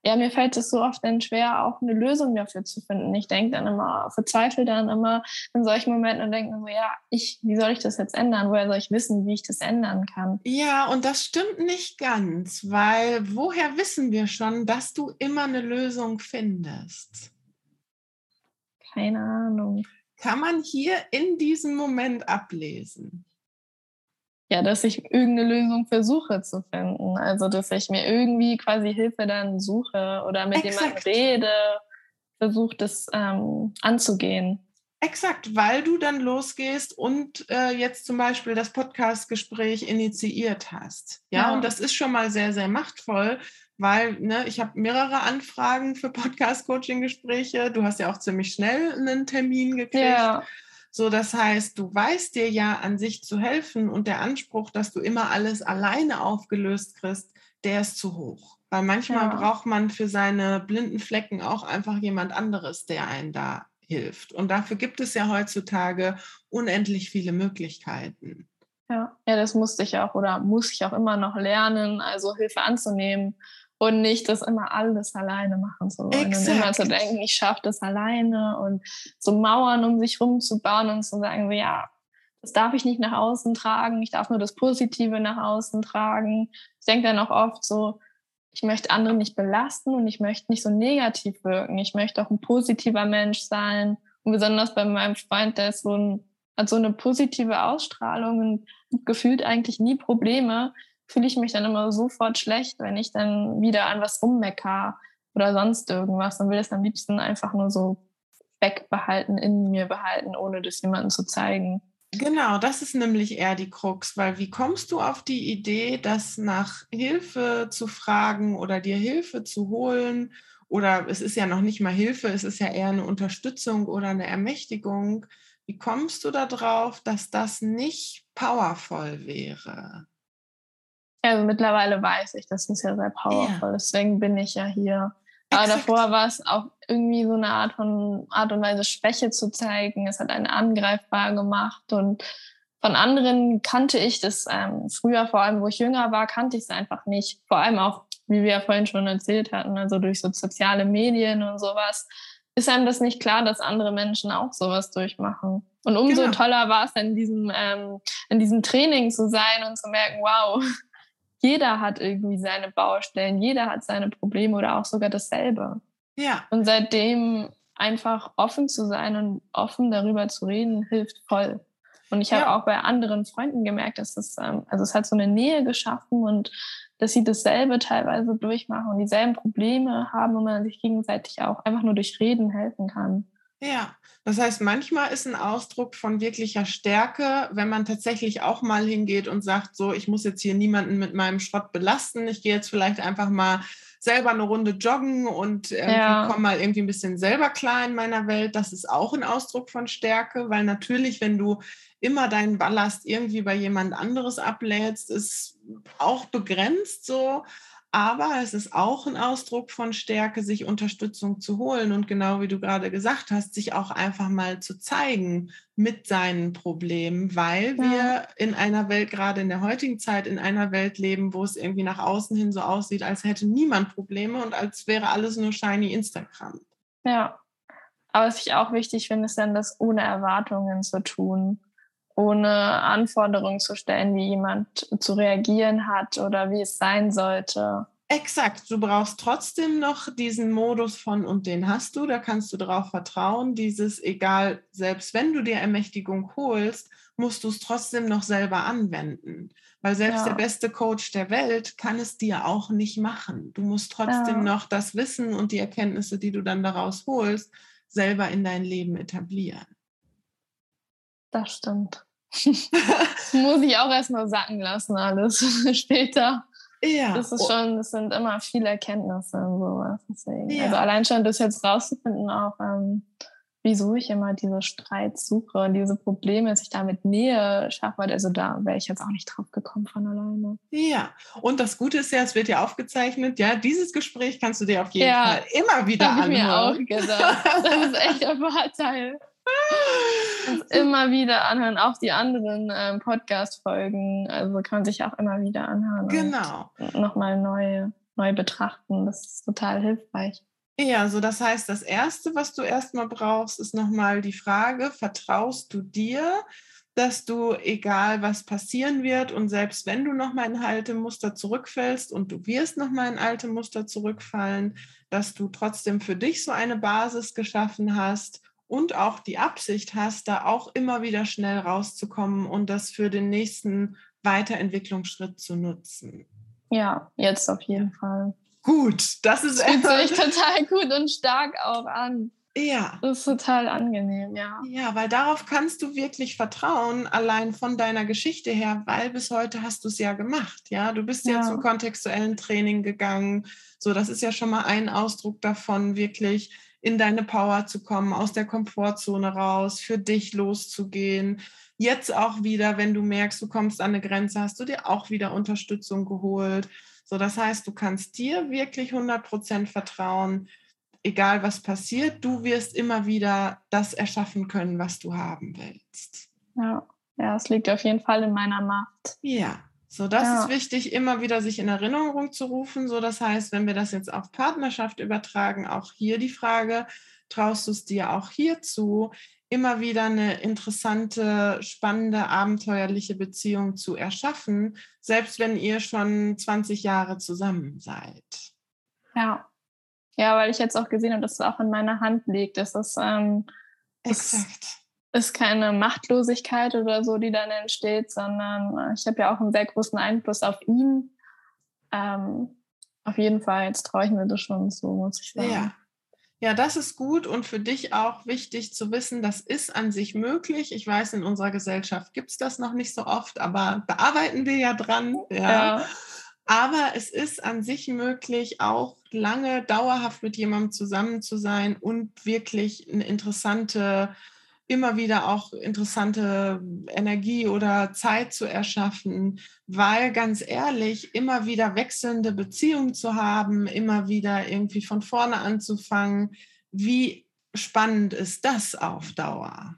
ja, mir fällt es so oft dann schwer, auch eine Lösung dafür zu finden. Ich denke dann immer, verzweifle dann immer in solchen Momenten und denke mir so, ja, ich, wie soll ich das jetzt ändern? Woher soll ich wissen, wie ich das ändern kann? Ja, und das stimmt nicht ganz, weil woher wissen wir schon, dass du immer eine Lösung findest? Keine Ahnung. Kann man hier in diesem Moment ablesen? Ja, dass ich irgendeine Lösung versuche zu finden. Also, dass ich mir irgendwie quasi Hilfe dann suche oder mit Exakt. jemandem rede, versuche das ähm, anzugehen. Exakt, weil du dann losgehst und äh, jetzt zum Beispiel das Podcast-Gespräch initiiert hast. Ja, ja, und das ist schon mal sehr, sehr machtvoll, weil ne, ich habe mehrere Anfragen für Podcast-Coaching-Gespräche. Du hast ja auch ziemlich schnell einen Termin gekriegt. Ja. So, das heißt, du weißt dir ja an sich zu helfen und der Anspruch, dass du immer alles alleine aufgelöst kriegst, der ist zu hoch. Weil manchmal ja. braucht man für seine blinden Flecken auch einfach jemand anderes, der einen da hilft. Und dafür gibt es ja heutzutage unendlich viele Möglichkeiten. Ja, ja, das musste ich auch oder muss ich auch immer noch lernen, also Hilfe anzunehmen und nicht das immer alles alleine machen zu wollen. Exakt. Und immer zu denken, ich schaffe das alleine und so Mauern um sich rumzubauen und zu sagen, so, ja, das darf ich nicht nach außen tragen, ich darf nur das Positive nach außen tragen. Ich denke dann auch oft so, ich möchte andere nicht belasten und ich möchte nicht so negativ wirken. Ich möchte auch ein positiver Mensch sein. Und besonders bei meinem Freund, der ist so ein, hat so eine positive Ausstrahlung und gefühlt eigentlich nie Probleme fühle ich mich dann immer sofort schlecht, wenn ich dann wieder an was rummecker oder sonst irgendwas und will es am liebsten einfach nur so wegbehalten, in mir behalten, ohne das jemandem zu zeigen. Genau, das ist nämlich eher die Krux, weil wie kommst du auf die Idee, dass nach Hilfe zu fragen oder dir Hilfe zu holen oder es ist ja noch nicht mal Hilfe, es ist ja eher eine Unterstützung oder eine Ermächtigung. Wie kommst du darauf, dass das nicht powerful wäre? Also mittlerweile weiß ich, das ist ja sehr powerful. Ja. Deswegen bin ich ja hier. Aber Exakt. davor war es auch irgendwie so eine Art von Art und Weise Schwäche zu zeigen. Es hat einen angreifbar gemacht und von anderen kannte ich das ähm, früher, vor allem wo ich jünger war, kannte ich es einfach nicht. Vor allem auch, wie wir ja vorhin schon erzählt hatten, also durch so soziale Medien und sowas, ist einem das nicht klar, dass andere Menschen auch sowas durchmachen. Und umso genau. toller war es in diesem, ähm, in diesem Training zu sein und zu merken, wow, jeder hat irgendwie seine Baustellen, jeder hat seine Probleme oder auch sogar dasselbe. Ja. Und seitdem einfach offen zu sein und offen darüber zu reden, hilft voll. Und ich habe ja. auch bei anderen Freunden gemerkt, dass das, ähm, also es hat so eine Nähe geschaffen und dass sie dasselbe teilweise durchmachen und dieselben Probleme haben und man sich gegenseitig auch einfach nur durch Reden helfen kann. Ja, das heißt, manchmal ist ein Ausdruck von wirklicher Stärke, wenn man tatsächlich auch mal hingeht und sagt, so, ich muss jetzt hier niemanden mit meinem Schrott belasten, ich gehe jetzt vielleicht einfach mal selber eine Runde joggen und ja. komme mal irgendwie ein bisschen selber klar in meiner Welt. Das ist auch ein Ausdruck von Stärke, weil natürlich, wenn du immer deinen Ballast irgendwie bei jemand anderes ablädst, ist auch begrenzt so. Aber es ist auch ein Ausdruck von Stärke, sich Unterstützung zu holen und genau wie du gerade gesagt hast, sich auch einfach mal zu zeigen mit seinen Problemen, weil ja. wir in einer Welt, gerade in der heutigen Zeit, in einer Welt leben, wo es irgendwie nach außen hin so aussieht, als hätte niemand Probleme und als wäre alles nur shiny Instagram. Ja, aber was ich auch wichtig finde, ist dann das ohne Erwartungen zu tun ohne Anforderungen zu stellen, wie jemand zu reagieren hat oder wie es sein sollte. Exakt, du brauchst trotzdem noch diesen Modus von und den hast du, da kannst du darauf vertrauen, dieses egal, selbst wenn du dir Ermächtigung holst, musst du es trotzdem noch selber anwenden. Weil selbst ja. der beste Coach der Welt kann es dir auch nicht machen. Du musst trotzdem ja. noch das Wissen und die Erkenntnisse, die du dann daraus holst, selber in dein Leben etablieren. Das stimmt. [laughs] Muss ich auch erstmal sacken lassen, alles [laughs] später. Ja. Das ist schon, das sind immer viele Erkenntnisse und sowas. Deswegen. Ja. Also allein schon das jetzt rauszufinden, auch ähm, wieso ich immer diese Streits suche und diese Probleme, dass ich damit Nähe schaffe. Also da wäre ich jetzt auch nicht drauf gekommen von alleine. Ja, und das Gute ist ja, es wird ja aufgezeichnet. Ja, dieses Gespräch kannst du dir auf jeden ja, Fall immer wieder anhören. Ich mir auch gedacht. Das ist echt ein Vorteil. Immer wieder anhören, auch die anderen ähm, Podcast-Folgen. Also kann man sich auch immer wieder anhören. Genau. Nochmal neu, neu betrachten. Das ist total hilfreich. Ja, so das heißt, das Erste, was du erstmal brauchst, ist nochmal die Frage, vertraust du dir, dass du, egal was passieren wird und selbst wenn du nochmal in alte Muster zurückfällst und du wirst nochmal in alte Muster zurückfallen, dass du trotzdem für dich so eine Basis geschaffen hast und auch die Absicht hast, da auch immer wieder schnell rauszukommen und das für den nächsten Weiterentwicklungsschritt zu nutzen. Ja, jetzt auf jeden Fall. Gut, das ist Fühlt sich [laughs] total gut und stark auch an. Ja. Das ist total angenehm, ja. Ja, weil darauf kannst du wirklich vertrauen, allein von deiner Geschichte her, weil bis heute hast du es ja gemacht, ja. Du bist ja. ja zum kontextuellen Training gegangen. So, das ist ja schon mal ein Ausdruck davon, wirklich in deine Power zu kommen, aus der Komfortzone raus, für dich loszugehen. Jetzt auch wieder, wenn du merkst, du kommst an eine Grenze, hast du dir auch wieder Unterstützung geholt. So, das heißt, du kannst dir wirklich 100 Prozent vertrauen, egal was passiert, du wirst immer wieder das erschaffen können, was du haben willst. Ja, ja, es liegt auf jeden Fall in meiner Macht. Ja, so, das ja. ist wichtig, immer wieder sich in Erinnerung zu rufen. So, das heißt, wenn wir das jetzt auf Partnerschaft übertragen, auch hier die Frage, traust du es dir auch hierzu, immer wieder eine interessante, spannende, abenteuerliche Beziehung zu erschaffen, selbst wenn ihr schon 20 Jahre zusammen seid. Ja. Ja, weil ich jetzt auch gesehen habe, dass es auch in meiner Hand liegt. Das ist ähm, Exakt ist keine Machtlosigkeit oder so, die dann entsteht, sondern äh, ich habe ja auch einen sehr großen Einfluss auf ihn. Ähm, auf jeden Fall, jetzt traue ich mir das schon so, muss ich sagen. Ja. Ja, das ist gut und für dich auch wichtig zu wissen, das ist an sich möglich. Ich weiß, in unserer Gesellschaft gibt es das noch nicht so oft, aber da arbeiten wir ja dran. Ja. ja. Aber es ist an sich möglich, auch lange dauerhaft mit jemandem zusammen zu sein und wirklich eine interessante immer wieder auch interessante Energie oder Zeit zu erschaffen, weil ganz ehrlich, immer wieder wechselnde Beziehungen zu haben, immer wieder irgendwie von vorne anzufangen, wie spannend ist das auf Dauer?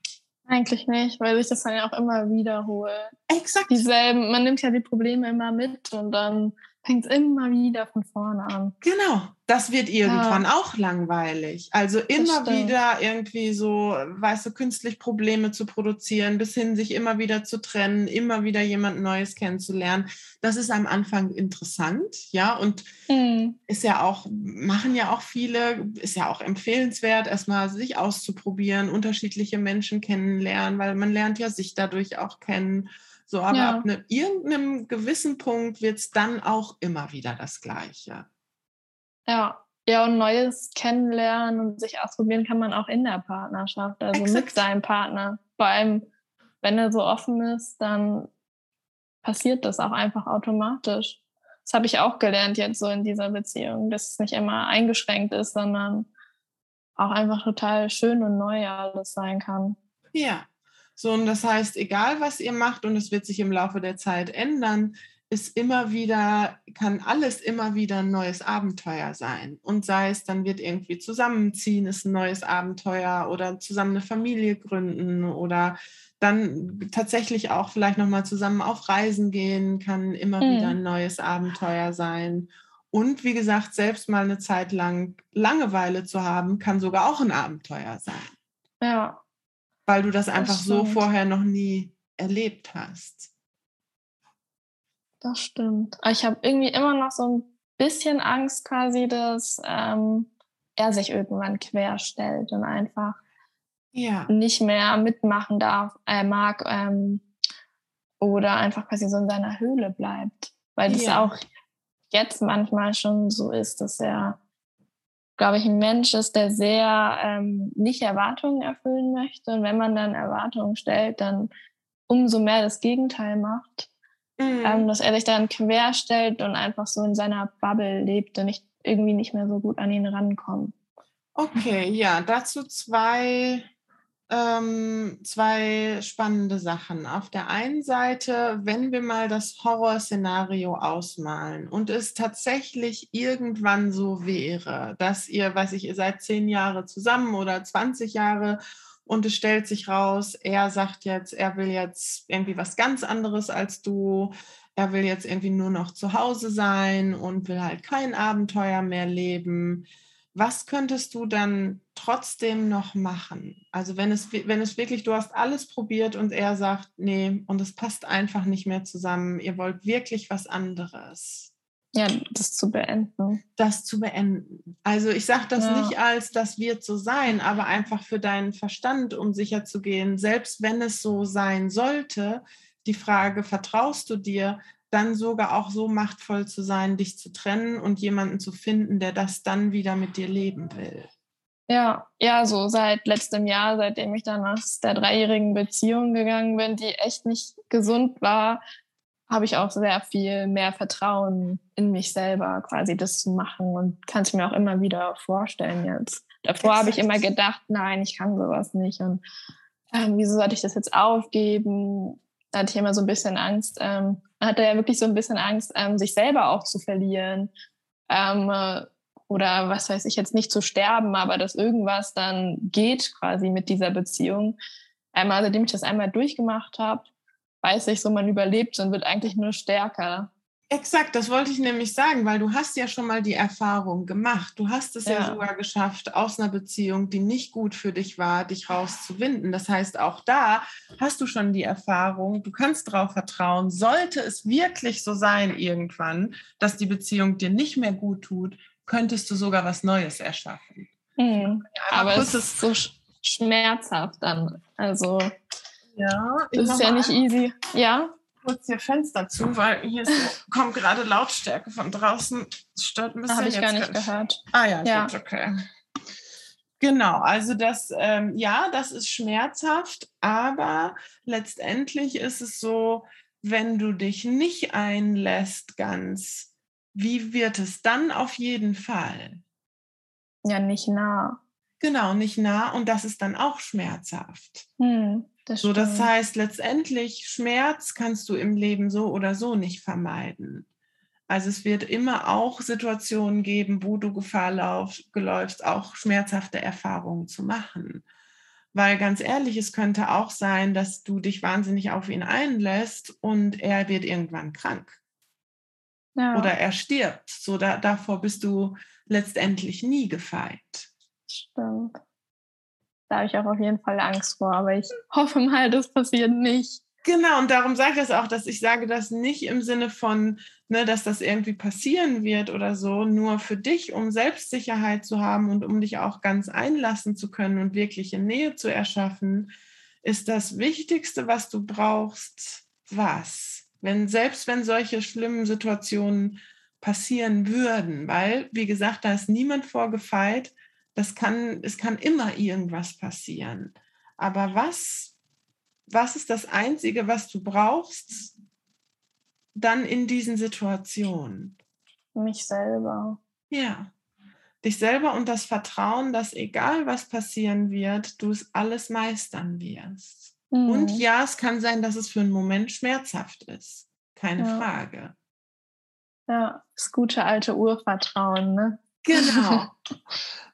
Eigentlich nicht, weil sich das dann ja auch immer wiederholt. Exakt. Dieselben, man nimmt ja die Probleme immer mit und dann fängt es immer wieder von vorne an. Genau, das wird irgendwann ja. auch langweilig. Also immer wieder irgendwie so, weißt du, künstlich Probleme zu produzieren, bis hin sich immer wieder zu trennen, immer wieder jemand Neues kennenzulernen. Das ist am Anfang interessant, ja, und mhm. ist ja auch, machen ja auch viele, ist ja auch empfehlenswert, erstmal sich auszuprobieren, unterschiedliche Menschen kennenlernen, weil man lernt ja sich dadurch auch kennen. So, aber ja. ab ne, irgendeinem gewissen Punkt wird es dann auch immer wieder das Gleiche. Ja, ja, und Neues kennenlernen und sich ausprobieren kann man auch in der Partnerschaft, also Exakt. mit seinem Partner. Vor allem, wenn er so offen ist, dann passiert das auch einfach automatisch. Das habe ich auch gelernt jetzt so in dieser Beziehung, dass es nicht immer eingeschränkt ist, sondern auch einfach total schön und neu alles sein kann. Ja, so, und das heißt, egal was ihr macht, und es wird sich im Laufe der Zeit ändern, ist immer wieder, kann alles immer wieder ein neues Abenteuer sein. Und sei es, dann wird irgendwie zusammenziehen, ist ein neues Abenteuer oder zusammen eine Familie gründen oder dann tatsächlich auch vielleicht nochmal zusammen auf Reisen gehen, kann immer mhm. wieder ein neues Abenteuer sein. Und wie gesagt, selbst mal eine Zeit lang Langeweile zu haben, kann sogar auch ein Abenteuer sein. Ja, weil du das einfach das so vorher noch nie erlebt hast. Das stimmt. Aber ich habe irgendwie immer noch so ein bisschen Angst quasi, dass ähm, er sich irgendwann querstellt und einfach ja. nicht mehr mitmachen darf, äh, mag ähm, oder einfach quasi so in seiner Höhle bleibt. Weil das ja. auch jetzt manchmal schon so ist, dass er glaube ich, ein Mensch ist, der sehr ähm, nicht Erwartungen erfüllen möchte. Und wenn man dann Erwartungen stellt, dann umso mehr das Gegenteil macht. Mhm. Ähm, dass er sich dann querstellt und einfach so in seiner Bubble lebt und nicht, irgendwie nicht mehr so gut an ihn rankommt. Okay, ja, dazu zwei ähm, zwei spannende Sachen. Auf der einen Seite, wenn wir mal das Horrorszenario ausmalen und es tatsächlich irgendwann so wäre, dass ihr, weiß ich, ihr seid zehn Jahre zusammen oder 20 Jahre und es stellt sich raus, er sagt jetzt, er will jetzt irgendwie was ganz anderes als du. Er will jetzt irgendwie nur noch zu Hause sein und will halt kein Abenteuer mehr leben was könntest du dann trotzdem noch machen? Also wenn es, wenn es wirklich, du hast alles probiert und er sagt, nee, und es passt einfach nicht mehr zusammen, ihr wollt wirklich was anderes. Ja, das zu beenden. Das zu beenden. Also ich sage das ja. nicht als, das wird so sein, aber einfach für deinen Verstand, um sicher zu gehen, selbst wenn es so sein sollte, die Frage, vertraust du dir, dann sogar auch so machtvoll zu sein, dich zu trennen und jemanden zu finden, der das dann wieder mit dir leben will. Ja, ja, so seit letztem Jahr, seitdem ich dann aus der dreijährigen Beziehung gegangen bin, die echt nicht gesund war, habe ich auch sehr viel mehr Vertrauen in mich selber, quasi das zu machen und kann es mir auch immer wieder vorstellen jetzt. Davor habe ich immer gedacht, nein, ich kann sowas nicht und ähm, wieso sollte ich das jetzt aufgeben? Da hatte ich immer so ein bisschen Angst. Ähm, hatte ja wirklich so ein bisschen Angst, ähm, sich selber auch zu verlieren. Ähm, äh, oder was weiß ich jetzt nicht zu sterben, aber dass irgendwas dann geht quasi mit dieser Beziehung. Einmal, seitdem ich das einmal durchgemacht habe, weiß ich so, man überlebt und wird eigentlich nur stärker. Exakt, das wollte ich nämlich sagen, weil du hast ja schon mal die Erfahrung gemacht. Du hast es ja, ja sogar geschafft, aus einer Beziehung, die nicht gut für dich war, dich rauszuwinden. Das heißt, auch da hast du schon die Erfahrung, du kannst darauf vertrauen, sollte es wirklich so sein irgendwann, dass die Beziehung dir nicht mehr gut tut, könntest du sogar was Neues erschaffen. Mhm. Aber es ist so schmerzhaft dann. Also ja, ist ja nicht easy. Ja kurz hier Fenster zu, weil hier ist, kommt gerade Lautstärke von draußen. Das stört ein bisschen. Habe ich gar nicht gehört. Ah ja, ja. Gut, okay. Genau, also das, ähm, ja, das ist schmerzhaft, aber letztendlich ist es so, wenn du dich nicht einlässt ganz, wie wird es dann auf jeden Fall? Ja, nicht nah. Genau, nicht nah und das ist dann auch schmerzhaft. Hm. Das so, das heißt, letztendlich Schmerz kannst du im Leben so oder so nicht vermeiden. Also es wird immer auch Situationen geben, wo du Gefahr läufst, auch schmerzhafte Erfahrungen zu machen. Weil ganz ehrlich, es könnte auch sein, dass du dich wahnsinnig auf ihn einlässt und er wird irgendwann krank. ja. oder er stirbt. So da, davor bist du letztendlich nie gefeit. Stimmt. Da habe ich auch auf jeden Fall Angst vor, aber ich [laughs] hoffe mal, das passiert nicht. Genau, und darum sage ich das auch, dass ich sage das nicht im Sinne von, ne, dass das irgendwie passieren wird oder so, nur für dich, um Selbstsicherheit zu haben und um dich auch ganz einlassen zu können und wirkliche Nähe zu erschaffen, ist das Wichtigste, was du brauchst, was? Wenn, selbst wenn solche schlimmen Situationen passieren würden, weil, wie gesagt, da ist niemand vorgefeit, das kann, es kann immer irgendwas passieren. Aber was, was ist das Einzige, was du brauchst, dann in diesen Situationen? Mich selber. Ja. Dich selber und das Vertrauen, dass egal was passieren wird, du es alles meistern wirst. Mhm. Und ja, es kann sein, dass es für einen Moment schmerzhaft ist. Keine ja. Frage. Ja, das gute alte Urvertrauen, ne? Genau. [laughs]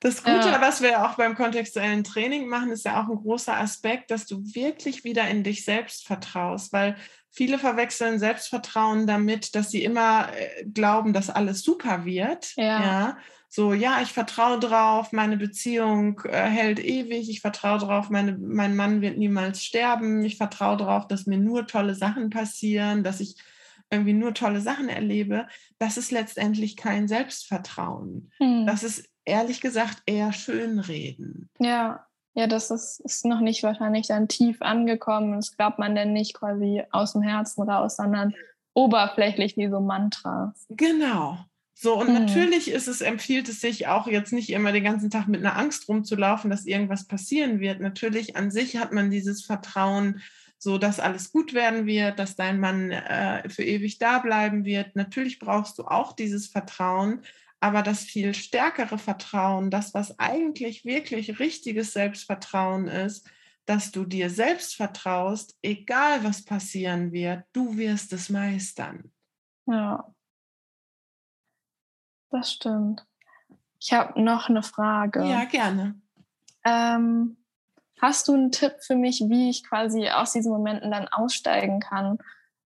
Das Gute, ja. was wir auch beim kontextuellen Training machen, ist ja auch ein großer Aspekt, dass du wirklich wieder in dich selbst vertraust, weil viele verwechseln Selbstvertrauen damit, dass sie immer äh, glauben, dass alles super wird. Ja. ja. So, ja, ich vertraue drauf, meine Beziehung äh, hält ewig, ich vertraue drauf, meine, mein Mann wird niemals sterben, ich vertraue drauf, dass mir nur tolle Sachen passieren, dass ich irgendwie nur tolle Sachen erlebe, das ist letztendlich kein Selbstvertrauen. Hm. Das ist ehrlich gesagt eher Schönreden. Ja, ja, das ist, ist noch nicht wahrscheinlich dann tief angekommen. Das glaubt man denn nicht quasi aus dem Herzen raus, sondern oberflächlich wie so Mantras. Genau. So, und mhm. natürlich ist es, empfiehlt es sich auch jetzt nicht immer den ganzen Tag mit einer Angst rumzulaufen, dass irgendwas passieren wird. Natürlich an sich hat man dieses Vertrauen, so dass alles gut werden wird, dass dein Mann äh, für ewig da bleiben wird. Natürlich brauchst du auch dieses Vertrauen, aber das viel stärkere Vertrauen, das, was eigentlich wirklich richtiges Selbstvertrauen ist, dass du dir selbst vertraust, egal was passieren wird, du wirst es meistern. Ja, das stimmt. Ich habe noch eine Frage. Ja, gerne. Ähm, Hast du einen Tipp für mich, wie ich quasi aus diesen Momenten dann aussteigen kann?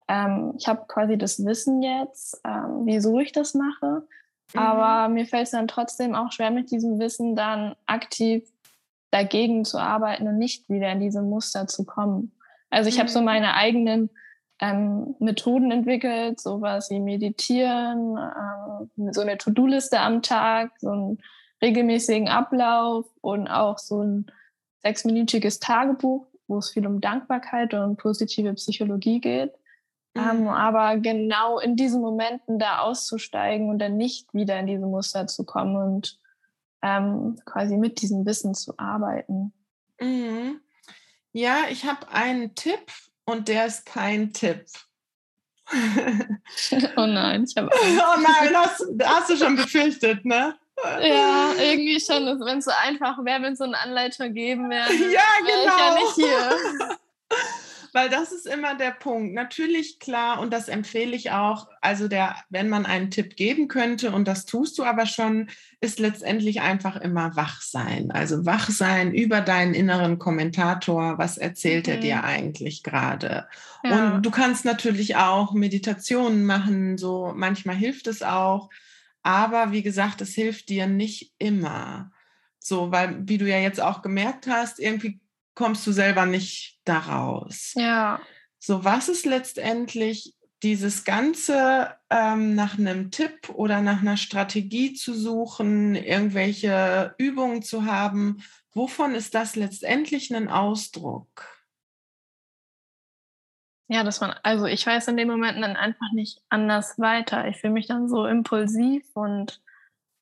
Ähm, ich habe quasi das Wissen jetzt, ähm, wieso ich das mache, mhm. aber mir fällt es dann trotzdem auch schwer, mit diesem Wissen dann aktiv dagegen zu arbeiten und nicht wieder in diese Muster zu kommen. Also ich mhm. habe so meine eigenen ähm, Methoden entwickelt, sowas wie Meditieren, ähm, so eine To-Do-Liste am Tag, so einen regelmäßigen Ablauf und auch so ein sechsminütiges Tagebuch, wo es viel um Dankbarkeit und positive Psychologie geht. Mhm. Ähm, aber genau in diesen Momenten da auszusteigen und dann nicht wieder in diese Muster zu kommen und ähm, quasi mit diesem Wissen zu arbeiten. Mhm. Ja, ich habe einen Tipp und der ist kein Tipp. [laughs] oh nein, ich habe. [laughs] oh nein, hast, hast du schon befürchtet, ne? Ja, [laughs] irgendwie schon. Wenn es so einfach wäre, wenn es so eine Anleitung geben wäre, ja, genau. ich ja nicht hier. [laughs] Weil das ist immer der Punkt. Natürlich klar, und das empfehle ich auch. Also der, wenn man einen Tipp geben könnte, und das tust du aber schon, ist letztendlich einfach immer wach sein. Also wach sein über deinen inneren Kommentator. Was erzählt mhm. er dir mhm. eigentlich gerade? Ja. Und du kannst natürlich auch Meditationen machen. So manchmal hilft es auch aber wie gesagt, es hilft dir nicht immer. So, weil, wie du ja jetzt auch gemerkt hast, irgendwie kommst du selber nicht daraus. Ja. So, was ist letztendlich dieses Ganze ähm, nach einem Tipp oder nach einer Strategie zu suchen, irgendwelche Übungen zu haben? Wovon ist das letztendlich ein Ausdruck? Ja, dass man, also ich weiß in den Momenten dann einfach nicht anders weiter. Ich fühle mich dann so impulsiv und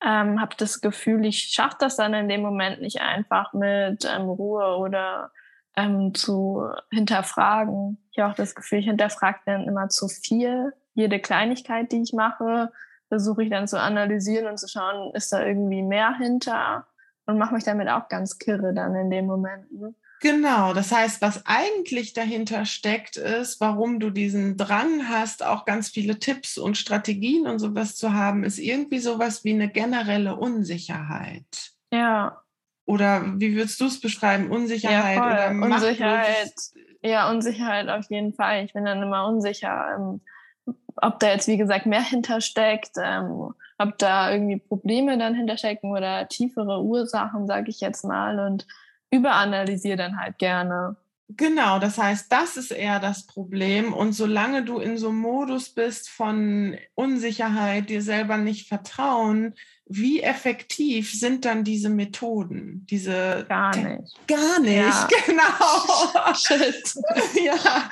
ähm, habe das Gefühl, ich schaffe das dann in dem Moment nicht einfach mit ähm, Ruhe oder ähm, zu hinterfragen. Ich habe auch das Gefühl, ich hinterfrage dann immer zu viel. Jede Kleinigkeit, die ich mache, versuche ich dann zu analysieren und zu schauen, ist da irgendwie mehr hinter und mache mich damit auch ganz kirre dann in dem Moment. Genau, das heißt, was eigentlich dahinter steckt, ist, warum du diesen Drang hast, auch ganz viele Tipps und Strategien und sowas zu haben, ist irgendwie sowas wie eine generelle Unsicherheit. Ja. Oder wie würdest du es beschreiben? Unsicherheit ja, oder Unsicherheit. Ja, Unsicherheit auf jeden Fall. Ich bin dann immer unsicher. Ähm, ob da jetzt, wie gesagt, mehr hintersteckt, ähm, ob da irgendwie Probleme dann hinterstecken oder tiefere Ursachen, sage ich jetzt mal, und überanalysiere dann halt gerne. Genau, das heißt, das ist eher das Problem. Und solange du in so einem Modus bist von Unsicherheit, dir selber nicht vertrauen, wie effektiv sind dann diese Methoden? Diese gar nicht. Gar nicht, ja. [laughs] genau. Shit. [laughs] ja,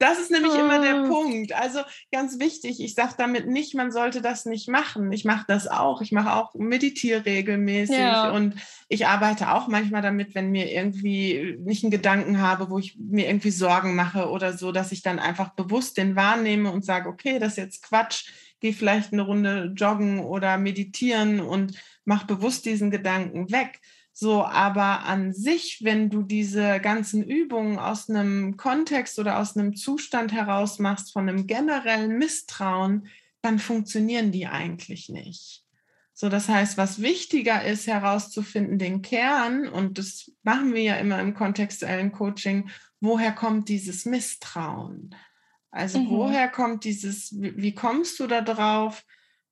das ist nämlich oh. immer der ah. Punkt. Also ganz wichtig, ich sage damit nicht, man sollte das nicht machen. Ich mache das auch. Ich mache auch meditiere regelmäßig ja. und ich arbeite auch manchmal damit, wenn mir irgendwie nicht einen Gedanken habe, wo ich mir irgendwie Sorgen mache oder so, dass ich dann einfach bewusst den wahrnehme und sage, okay, das ist jetzt Quatsch, gehe vielleicht eine Runde joggen oder meditieren und mach bewusst diesen Gedanken weg. So, aber an sich, wenn du diese ganzen Übungen aus einem Kontext oder aus einem Zustand heraus machst, von einem generellen Misstrauen, dann funktionieren die eigentlich nicht. So, das heißt, was wichtiger ist, herauszufinden, den Kern, und das machen wir ja immer im kontextuellen Coaching, woher kommt dieses Misstrauen? Also, mhm. woher kommt dieses, wie, wie kommst du da drauf,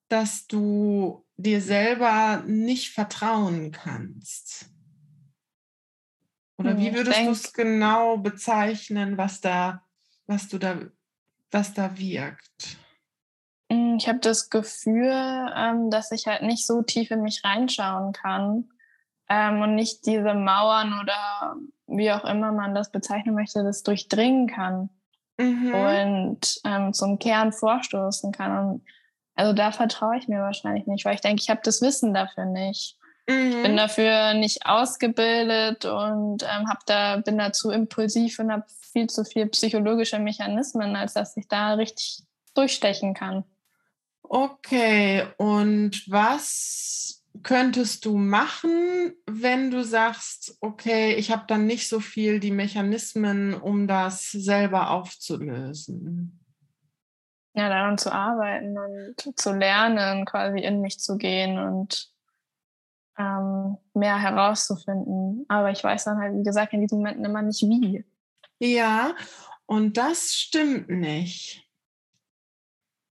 dass du dir selber nicht vertrauen kannst? Oder wie hm, würdest du es genau bezeichnen, was da, was du da, was da wirkt? Hm, ich habe das Gefühl, ähm, dass ich halt nicht so tief in mich reinschauen kann ähm, und nicht diese Mauern oder wie auch immer man das bezeichnen möchte, das durchdringen kann mhm. und ähm, zum Kern vorstoßen kann. Und also da vertraue ich mir wahrscheinlich nicht, weil ich denke, ich habe das Wissen dafür nicht. Mhm. Ich bin dafür nicht ausgebildet und ähm, hab da, bin da zu impulsiv und habe viel zu viel psychologische Mechanismen, als dass ich da richtig durchstechen kann. Okay, und was könntest du machen, wenn du sagst, okay, ich habe dann nicht so viel die Mechanismen, um das selber aufzulösen? Ja, daran zu arbeiten und zu lernen, quasi in mich zu gehen und ähm, mehr herauszufinden. Aber ich weiß dann halt, wie gesagt, in diesen Momenten immer nicht wie. Ja, und das stimmt nicht.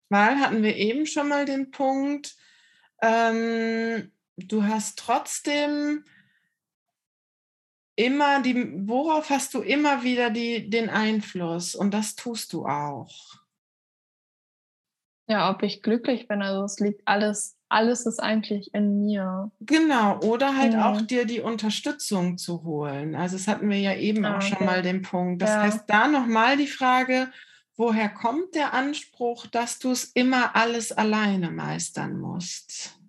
Weil hatten wir eben schon mal den Punkt, ähm, du hast trotzdem immer die, worauf hast du immer wieder die, den Einfluss? Und das tust du auch. Ja, ob ich glücklich bin. Also es liegt alles, alles ist eigentlich in mir. Genau, oder halt mhm. auch dir die Unterstützung zu holen. Also das hatten wir ja eben ah, auch schon mal den Punkt. Das ja. heißt, da nochmal die Frage, woher kommt der Anspruch, dass du es immer alles alleine meistern musst?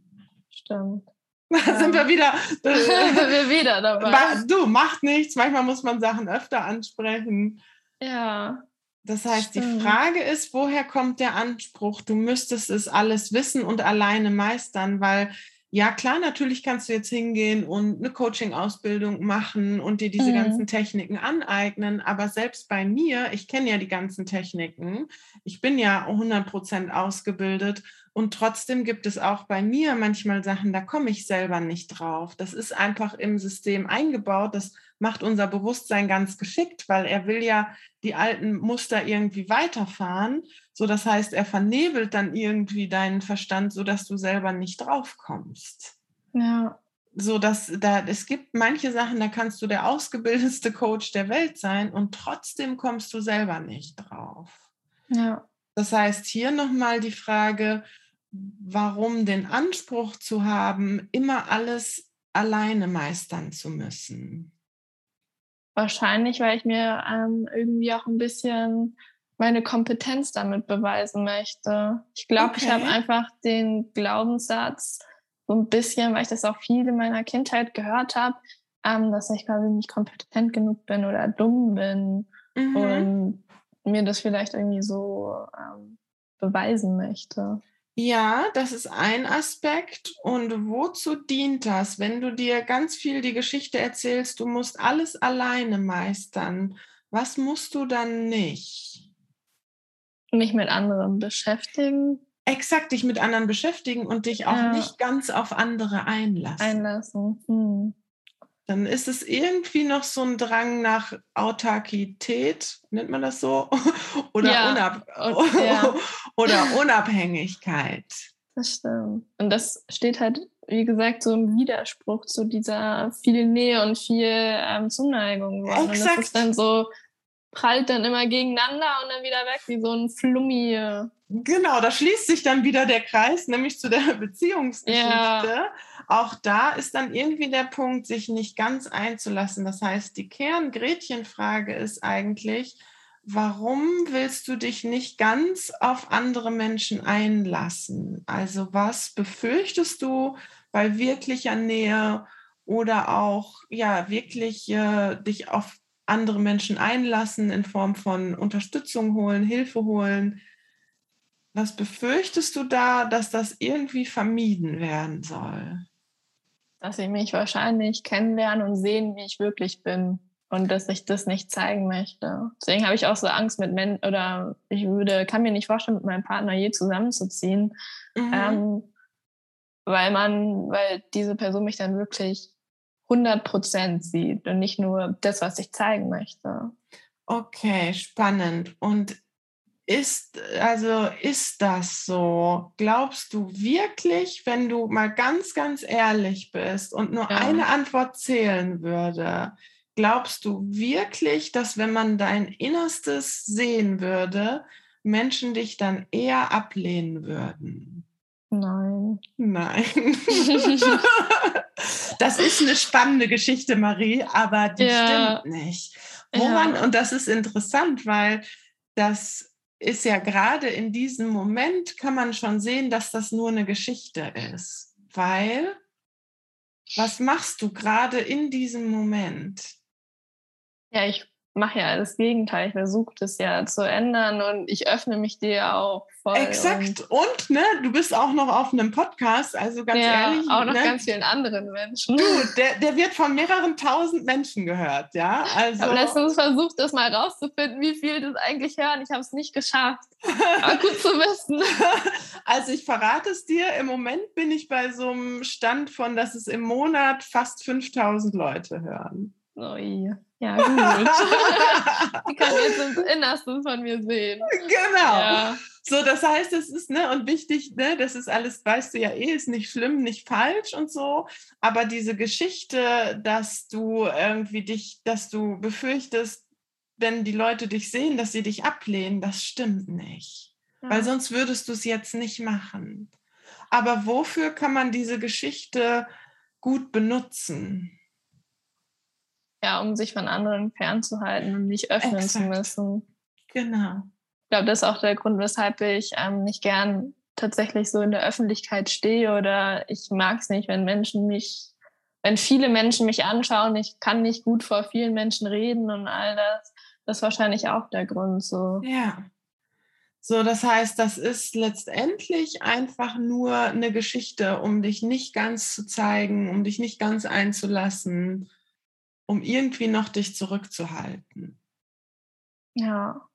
Stimmt. [laughs] Da sind wir wieder. [laughs] wir wieder dabei. Du, macht nichts. Manchmal muss man Sachen öfter ansprechen. Ja. Das heißt, Stimmt. die Frage ist, woher kommt der Anspruch, du müsstest es alles wissen und alleine meistern, weil ja klar, natürlich kannst du jetzt hingehen und eine Coaching-Ausbildung machen und dir diese mhm. ganzen Techniken aneignen, aber selbst bei mir, ich kenne ja die ganzen Techniken, ich bin ja 100% ausgebildet und trotzdem gibt es auch bei mir manchmal Sachen, da komme ich selber nicht drauf. Das ist einfach im System eingebaut, das macht unser Bewusstsein ganz geschickt, weil er will ja die alten Muster irgendwie weiterfahren. So, das heißt, er vernebelt dann irgendwie deinen Verstand, sodass du selber nicht drauf kommst. Ja. So dass da, es gibt manche Sachen, da kannst du der ausgebildetste Coach der Welt sein und trotzdem kommst du selber nicht drauf. Ja. Das heißt, hier nochmal die Frage, warum den Anspruch zu haben, immer alles alleine meistern zu müssen? Wahrscheinlich, weil ich mir ähm, irgendwie auch ein bisschen meine Kompetenz damit beweisen möchte. Ich glaube, okay. ich habe einfach den Glaubenssatz so ein bisschen, weil ich das auch viel in meiner Kindheit gehört habe, ähm, dass ich quasi nicht kompetent genug bin oder dumm bin mhm. und mir das vielleicht irgendwie so ähm, beweisen möchte. Ja, das ist ein Aspekt. Und wozu dient das, wenn du dir ganz viel die Geschichte erzählst, du musst alles alleine meistern? Was musst du dann nicht? Mich mit anderen beschäftigen. Exakt, dich mit anderen beschäftigen und dich auch ja. nicht ganz auf andere einlassen. Einlassen. Hm. Dann ist es irgendwie noch so ein Drang nach Autarkität, nennt man das so? [laughs] oder, ja. Unab [laughs] ja. oder Unabhängigkeit. Das stimmt. Und das steht halt, wie gesagt, so im Widerspruch zu dieser viel Nähe und viel ähm, Zuneigung. Exakt. Und das ist dann so, prallt dann immer gegeneinander und dann wieder weg, wie so ein Flummi. Genau, da schließt sich dann wieder der Kreis, nämlich zu der [laughs] Beziehungsgeschichte. Ja. Auch da ist dann irgendwie der Punkt, sich nicht ganz einzulassen. Das heißt, die Kern-Gretchen-Frage ist eigentlich, warum willst du dich nicht ganz auf andere Menschen einlassen? Also was befürchtest du bei wirklicher Nähe oder auch ja wirklich äh, dich auf andere Menschen einlassen in Form von Unterstützung holen, Hilfe holen? Was befürchtest du da, dass das irgendwie vermieden werden soll? Dass sie mich wahrscheinlich kennenlernen und sehen, wie ich wirklich bin und dass ich das nicht zeigen möchte. Deswegen habe ich auch so Angst mit Menschen oder ich würde, kann mir nicht vorstellen, mit meinem Partner je zusammenzuziehen, mhm. ähm, weil man, weil diese Person mich dann wirklich 100 Prozent sieht und nicht nur das, was ich zeigen möchte. Okay, spannend. Und ist, also ist das so? Glaubst du wirklich, wenn du mal ganz, ganz ehrlich bist und nur ja. eine Antwort zählen würde, Glaubst du wirklich, dass wenn man dein Innerstes sehen würde, Menschen dich dann eher ablehnen würden? Nein. Nein. [laughs] [laughs] das ist eine spannende Geschichte, Marie, aber die ja. stimmt nicht. Woran, ja. und das ist interessant, weil das ist ja gerade in diesem Moment, kann man schon sehen, dass das nur eine Geschichte ist. Weil, was machst du gerade in diesem Moment? Ja, ich mache ja das Gegenteil. Ich versuche das ja zu ändern und ich öffne mich dir auch voll. Exakt. Und, und, ne, du bist auch noch auf einem Podcast, also ganz ja, ehrlich. Auch noch ne? ganz vielen anderen Menschen. Du, [laughs] der, der wird von mehreren tausend Menschen gehört, ja. Also, ich habe letztens versucht, das mal rauszufinden, wie viel das eigentlich hören. Ich habe es nicht geschafft. [laughs] Aber gut zu wissen. [laughs] Also ich verrate es dir, im Moment bin ich bei so einem Stand von, dass es im Monat fast 5000 Leute hören. Oh, ja. Ja, gut. [laughs] Die kann jetzt ins Innerste von mir sehen. Genau. Ja. So, das heißt, es ist, ne, und wichtig, ne, das ist alles, weißt du ja eh, ist nicht schlimm, nicht falsch und so. Aber diese Geschichte, dass du irgendwie dich, dass du befürchtest, wenn die Leute dich sehen, dass sie dich ablehnen, das stimmt nicht. Ja. Weil sonst würdest du es jetzt nicht machen. Aber wofür kann man diese Geschichte gut benutzen? Ja, um sich von anderen fernzuhalten und nicht öffnen Exakt. zu müssen. Genau. Ich glaube, das ist auch der Grund, weshalb ich ähm, nicht gern tatsächlich so in der Öffentlichkeit stehe oder ich mag es nicht, wenn Menschen mich, wenn viele Menschen mich anschauen, ich kann nicht gut vor vielen Menschen reden und all das. Das ist wahrscheinlich auch der Grund so. Ja. So, das heißt, das ist letztendlich einfach nur eine Geschichte, um dich nicht ganz zu zeigen, um dich nicht ganz einzulassen, um irgendwie noch dich zurückzuhalten. Ja.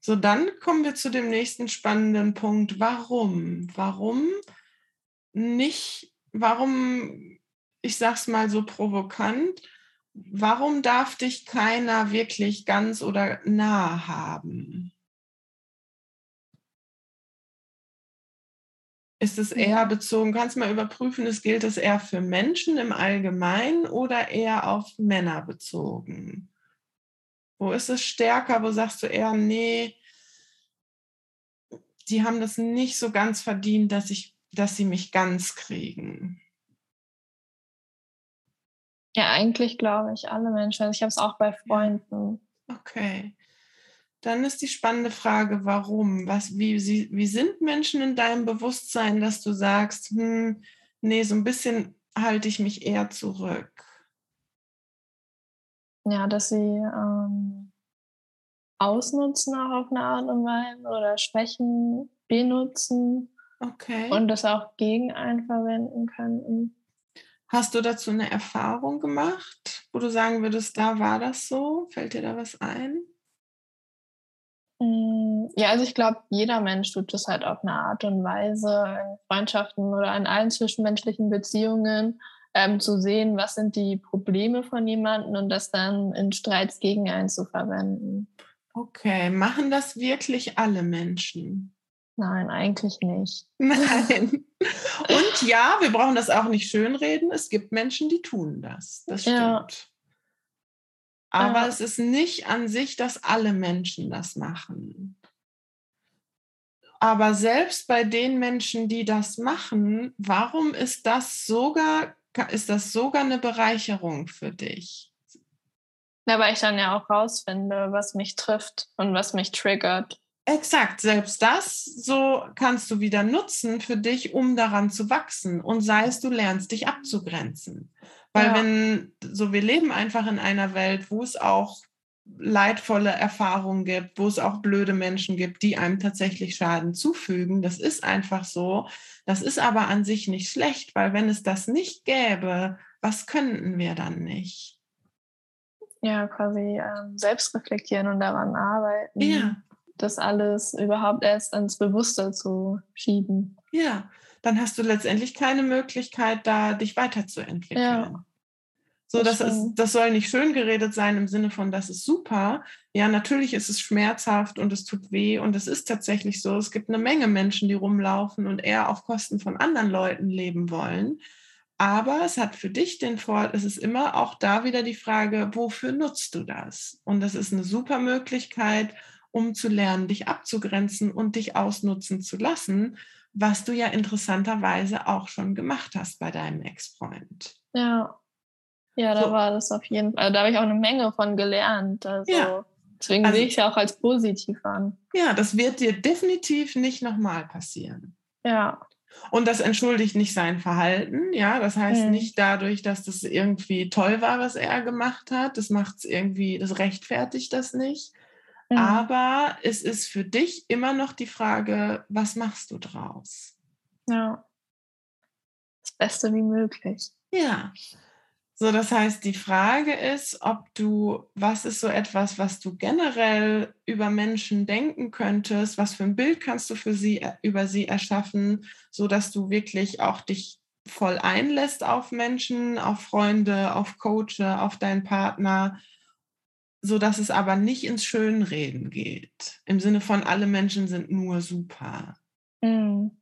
So, dann kommen wir zu dem nächsten spannenden Punkt. Warum? Warum nicht, warum, ich sag's mal so provokant, warum darf dich keiner wirklich ganz oder nah haben? Ist es eher bezogen, kannst du mal überprüfen, ist, gilt es eher für Menschen im Allgemeinen oder eher auf Männer bezogen? Wo ist es stärker? Wo sagst du eher, nee, die haben das nicht so ganz verdient, dass, ich, dass sie mich ganz kriegen? Ja, eigentlich glaube ich alle Menschen. Also ich habe es auch bei Freunden. Okay. Dann ist die spannende Frage, warum? Was, wie, wie sind Menschen in deinem Bewusstsein, dass du sagst, hm, nee, so ein bisschen halte ich mich eher zurück? Ja, dass sie ähm, ausnutzen auch auf eine Art und Weise oder Schwächen benutzen. Okay. Und das auch gegen einen verwenden könnten. Hast du dazu eine Erfahrung gemacht, wo du sagen würdest, da war das so? Fällt dir da was ein? Mm, ja, also ich glaube, jeder Mensch tut das halt auf eine Art und Weise in Freundschaften oder in allen zwischenmenschlichen Beziehungen. ähm, zu sehen, was sind die Probleme von jemandem und das dann in Streits gegen einen zu verwenden. Okay, machen das wirklich alle Menschen? Nein, eigentlich nicht. Nein. [laughs] Und ja, wir brauchen das auch nicht schönreden. Es gibt Menschen, die tun das. Das stimmt. Ja. Aber ja. es ist nicht an sich, dass alle Menschen das machen. Aber selbst bei den Menschen, die das machen, warum ist das sogar, ist das sogar eine Bereicherung für dich? Ja, weil ich dann ja auch rausfinde, was mich trifft und was mich triggert. Exakt, selbst das so kannst du wieder nutzen für dich, um daran zu wachsen. Und sei es, du lernst dich abzugrenzen. Weil ja. wenn, so wir leben einfach in einer Welt, wo es auch leidvolle Erfahrungen gibt, wo es auch blöde Menschen gibt, die einem tatsächlich Schaden zufügen. Das ist einfach so. Das ist aber an sich nicht schlecht, weil wenn es das nicht gäbe, was könnten wir dann nicht? Ja, quasi ähm, selbst reflektieren und daran arbeiten. Ja das alles überhaupt erst ins Bewusste zu schieben. Ja, dann hast du letztendlich keine Möglichkeit, da dich weiterzuentwickeln. Ja. So, das, das, ist, das soll nicht schön geredet sein im Sinne von, das ist super. Ja, natürlich ist es schmerzhaft und es tut weh und es ist tatsächlich so. Es gibt eine Menge Menschen, die rumlaufen und eher auf Kosten von anderen Leuten leben wollen. Aber es hat für dich den Vorteil, es ist immer auch da wieder die Frage, wofür nutzt du das? Und das ist eine super Möglichkeit, um zu lernen, dich abzugrenzen und dich ausnutzen zu lassen, was du ja interessanterweise auch schon gemacht hast bei deinem Ex-Freund. Ja. Ja, da so. war das auf jeden Fall, da habe ich auch eine Menge von gelernt. Also ja. deswegen also, sehe ich es ja auch als positiv an. Ja, das wird dir definitiv nicht nochmal passieren. Ja. Und das entschuldigt nicht sein Verhalten, ja. Das heißt hm. nicht dadurch, dass das irgendwie toll war, was er gemacht hat. Das macht es irgendwie, das rechtfertigt das nicht. Mhm. Aber es ist für dich immer noch die Frage, was machst du draus? Ja. Das Beste wie möglich. Ja. So, das heißt, die Frage ist, ob du, was ist so etwas, was du generell über Menschen denken könntest? Was für ein Bild kannst du für sie, äh, über sie erschaffen, so dass du wirklich auch dich voll einlässt auf Menschen, auf Freunde, auf Coach, auf deinen Partner, so dass es aber nicht ins Schönreden geht. Im Sinne von, alle Menschen sind nur super. Mhm.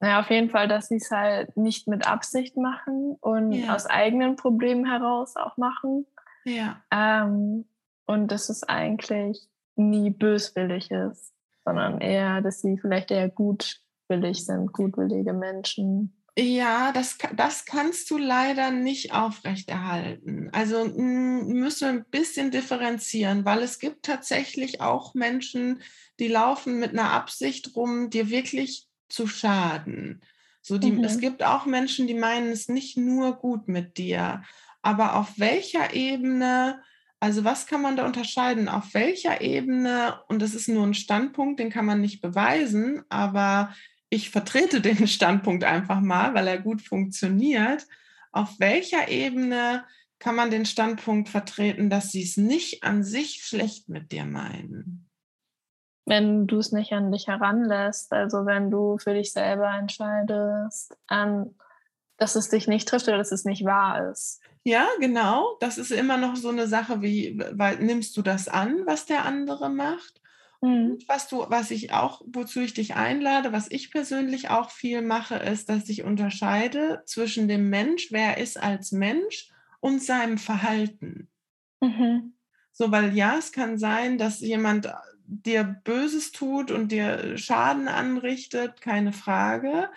Ja, auf jeden Fall, dass sie es halt nicht mit Absicht machen und ja. aus eigenen Problemen heraus auch machen. Ja. Ähm, und dass es eigentlich nie böswillig ist, sondern eher, dass sie vielleicht eher gutwillig sind, gutwillige Menschen. Ja, das, das kannst du leider nicht aufrechterhalten. Also müssen wir ein bisschen differenzieren, weil es gibt tatsächlich auch Menschen, die laufen mit einer Absicht rum, dir wirklich zu schaden. So die, mhm. Es gibt auch Menschen, die meinen es nicht nur gut mit dir. Aber auf welcher Ebene, also was kann man da unterscheiden? Auf welcher Ebene, und das ist nur ein Standpunkt, den kann man nicht beweisen, aber ich vertrete den [laughs] Standpunkt einfach mal, weil er gut funktioniert. Auf welcher Ebene kann man den Standpunkt vertreten, dass sie es nicht an sich schlecht mit dir meinen? Wenn du es nicht an dich heranlässt, also wenn du für dich selber entscheidest, ähm, dass es dich nicht trifft oder dass es nicht wahr ist. Ja, genau. Das ist immer noch so eine Sache wie, weil nimmst du das an, was der andere macht? Mhm. Was du, was ich auch, wozu ich dich einlade, was ich persönlich auch viel mache, ist, dass ich unterscheide zwischen dem Mensch, wer er ist als Mensch und seinem Verhalten. Mhm. So, weil ja, es kann sein, dass jemand dir Böses tut und dir Schaden anrichtet, keine Frage.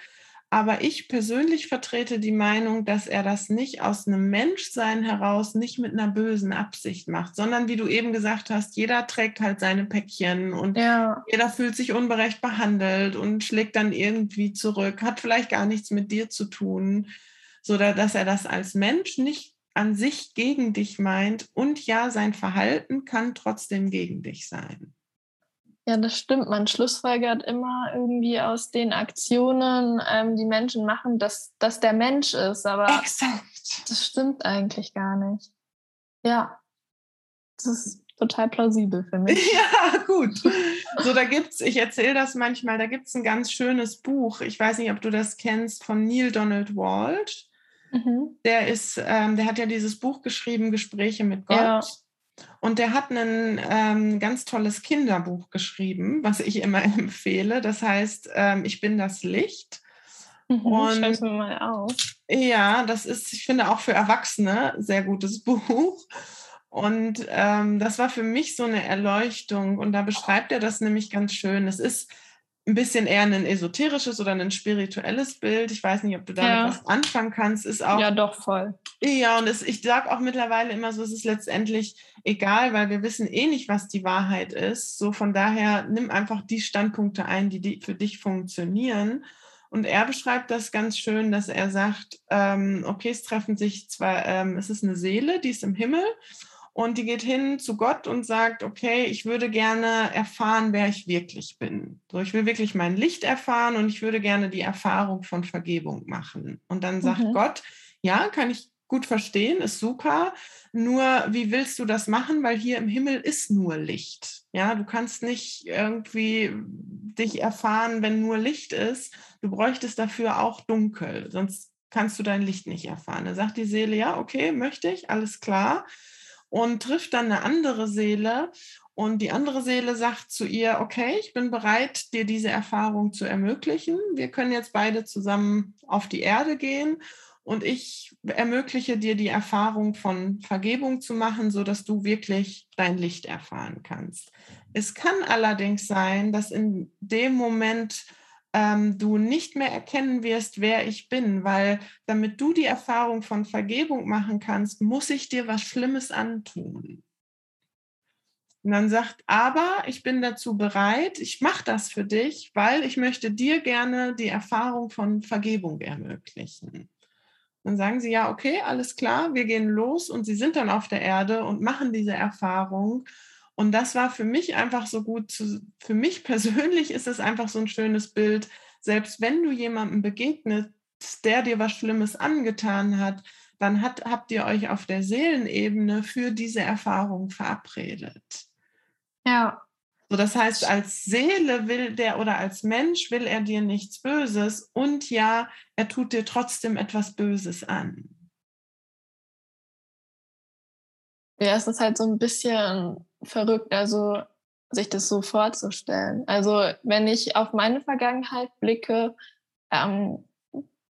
Aber ich persönlich vertrete die Meinung, dass er das nicht aus einem Menschsein heraus, nicht mit einer bösen Absicht macht, sondern wie du eben gesagt hast, jeder trägt halt seine Päckchen und ja. jeder fühlt sich unberecht behandelt und schlägt dann irgendwie zurück, hat vielleicht gar nichts mit dir zu tun, so dass er das als Mensch nicht an sich gegen dich meint und ja, sein Verhalten kann trotzdem gegen dich sein. Ja, das stimmt. Man schlussfolgert immer irgendwie aus den Aktionen, ähm, die Menschen machen, dass das der Mensch ist. Aber Exakt. das stimmt eigentlich gar nicht. Ja, das ist total plausibel für mich. [laughs] Ja, gut. So, da gibt's, ich erzähle das manchmal, da gibt es ein ganz schönes Buch. Ich weiß nicht, ob du das kennst, von Neil Donald Walsh. Mhm. Der ist, ähm, der hat ja dieses Buch geschrieben, Gespräche mit Gott. Ja. Und der hat ein ähm, ganz tolles Kinderbuch geschrieben, was ich immer [laughs] empfehle. Das heißt, ähm, ich bin das Licht. Mhm, und mir mal auf. Ja, das ist, ich finde, auch für Erwachsene sehr gutes [laughs] Buch. Und ähm, das war für mich so eine Erleuchtung. Und da beschreibt er das nämlich ganz schön. Es ist ein bisschen eher ein esoterisches oder ein spirituelles Bild. Ich weiß nicht, ob du damit ja. was anfangen kannst. Ist auch, ja, doch, voll. Ja, und es, ich sage auch mittlerweile immer so, es ist letztendlich egal, weil wir wissen eh nicht, was die Wahrheit ist. So von daher nimm einfach die Standpunkte ein, die, die für dich funktionieren. Und er beschreibt das ganz schön, dass er sagt, ähm, okay, es treffen sich zwar, ähm, es ist eine Seele, die ist im Himmel und die geht hin zu Gott und sagt, okay, ich würde gerne erfahren, wer ich wirklich bin. So, ich will wirklich mein Licht erfahren und ich würde gerne die Erfahrung von Vergebung machen. Und dann sagt mhm. Gott, ja, kann ich gut verstehen, ist super. Nur, wie willst du das machen? Weil hier im Himmel ist nur Licht. Ja, du kannst nicht irgendwie dich erfahren, wenn nur Licht ist. Du bräuchtest dafür auch dunkel, sonst kannst du dein Licht nicht erfahren. Da sagt die Seele, ja, okay, möchte ich, alles klar und trifft dann eine andere Seele. Und die andere Seele sagt zu ihr, okay, ich bin bereit, dir diese Erfahrung zu ermöglichen. Wir können jetzt beide zusammen auf die Erde gehen und ich ermögliche dir die Erfahrung von Vergebung zu machen, sodass du wirklich dein Licht erfahren kannst. Es kann allerdings sein, dass in dem Moment ähm, du nicht mehr erkennen wirst, wer ich bin, weil damit du die Erfahrung von Vergebung machen kannst, muss ich dir was Schlimmes antun. Und dann sagt, aber ich bin dazu bereit, ich mache das für dich, weil ich möchte dir gerne die Erfahrung von Vergebung ermöglichen. Dann sagen sie, ja, okay, alles klar, wir gehen los und sie sind dann auf der Erde und machen diese Erfahrung. Und das war für mich einfach so gut. Zu, für mich [laughs] persönlich ist es einfach so ein schönes Bild. Selbst wenn du jemandem begegnest, der dir was Schlimmes angetan hat, dann hat, habt ihr euch auf der Seelenebene für diese Erfahrung verabredet. Ja. So, das heißt, als Seele will der oder als Mensch will er dir nichts Böses und ja, er tut dir trotzdem etwas Böses an. Ja, es ist halt so ein bisschen verrückt, also sich das so vorzustellen. Also wenn ich auf meine Vergangenheit blicke, ähm,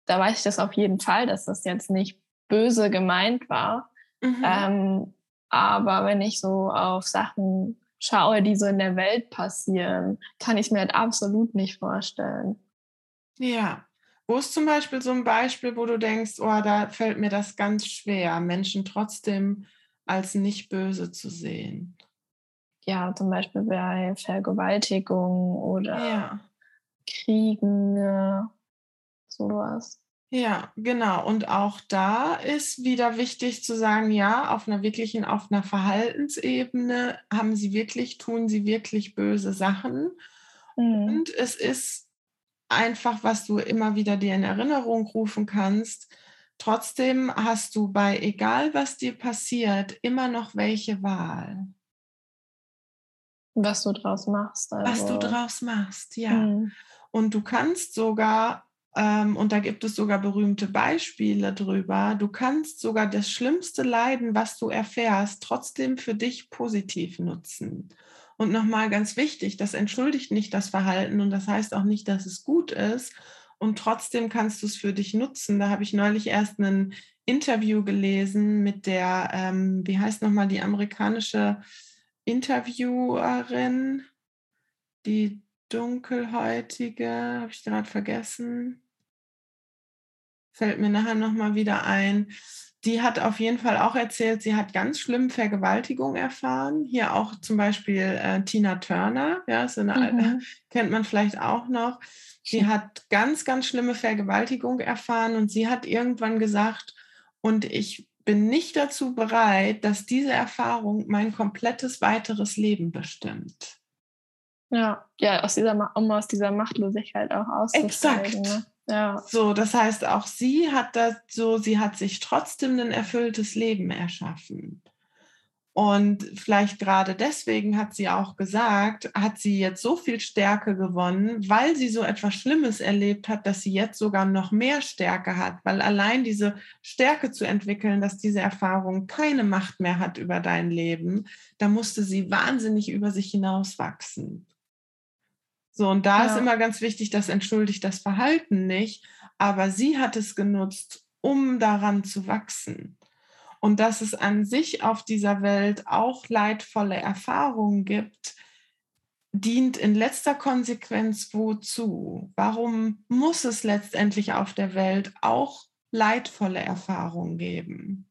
da weiß ich das auf jeden Fall, dass das jetzt nicht böse gemeint war. Mhm. Ähm, aber wenn ich so auf Sachen schaue, die so in der Welt passieren, kann ich mir halt absolut nicht vorstellen. Ja. Wo ist zum Beispiel so ein Beispiel, wo du denkst, oh, da fällt mir das ganz schwer, Menschen trotzdem als nicht böse zu sehen? Ja, zum Beispiel bei Vergewaltigung oder ja. Kriegen, äh, sowas. Ja, genau. Und auch da ist wieder wichtig zu sagen, ja, auf einer wirklichen, auf einer Verhaltensebene haben sie wirklich, tun sie wirklich böse Sachen. Mhm. Und es ist einfach, was du immer wieder dir in Erinnerung rufen kannst. Trotzdem hast du bei egal was dir passiert, immer noch welche Wahl. Was du draus machst. Also. Was du also draus machst, ja. Mhm. Und du kannst sogar, ähm, und da gibt es sogar berühmte Beispiele drüber, du kannst sogar das schlimmste Leiden, was du erfährst, trotzdem für dich positiv nutzen. Und nochmal ganz wichtig, das entschuldigt nicht das Verhalten und das heißt auch nicht, dass es gut ist. Und trotzdem kannst du es für dich nutzen. Da habe ich neulich erst ein Interview gelesen mit der, ähm, wie heißt nochmal die amerikanische Interviewerin, die dunkelhäutige, habe ich gerade vergessen. Fällt mir nachher nochmal wieder ein. Die hat auf jeden Fall auch erzählt, sie hat ganz schlimm Vergewaltigung erfahren. Hier auch zum Beispiel äh, Tina Turner, ja, ist eine, mhm. kennt man vielleicht auch noch. Sie hat ganz, ganz schlimme Vergewaltigung erfahren und sie hat irgendwann gesagt, und ich bin nicht dazu bereit, dass diese Erfahrung mein komplettes weiteres Leben bestimmt. Ja, ja, aus dieser, um aus dieser Machtlosigkeit auch auszusteigen. Exakt. Ne? Ja. So, das heißt, auch sie hat das so, sie hat sich trotzdem ein erfülltes Leben erschaffen. Und vielleicht gerade deswegen hat sie auch gesagt, hat sie jetzt so viel Stärke gewonnen, weil sie so etwas Schlimmes erlebt hat, dass sie jetzt sogar noch mehr Stärke hat, weil allein diese Stärke zu entwickeln, dass diese Erfahrung keine Macht mehr hat über dein Leben, da musste sie wahnsinnig über sich hinaus wachsen. So, und da ja. ist immer ganz wichtig, das entschuldigt das Verhalten nicht, aber sie hat es genutzt, um daran zu wachsen und dass es an sich auf dieser Welt auch leidvolle Erfahrungen gibt, dient in letzter Konsequenz wozu? Warum muss es letztendlich auf der Welt auch leidvolle Erfahrungen geben?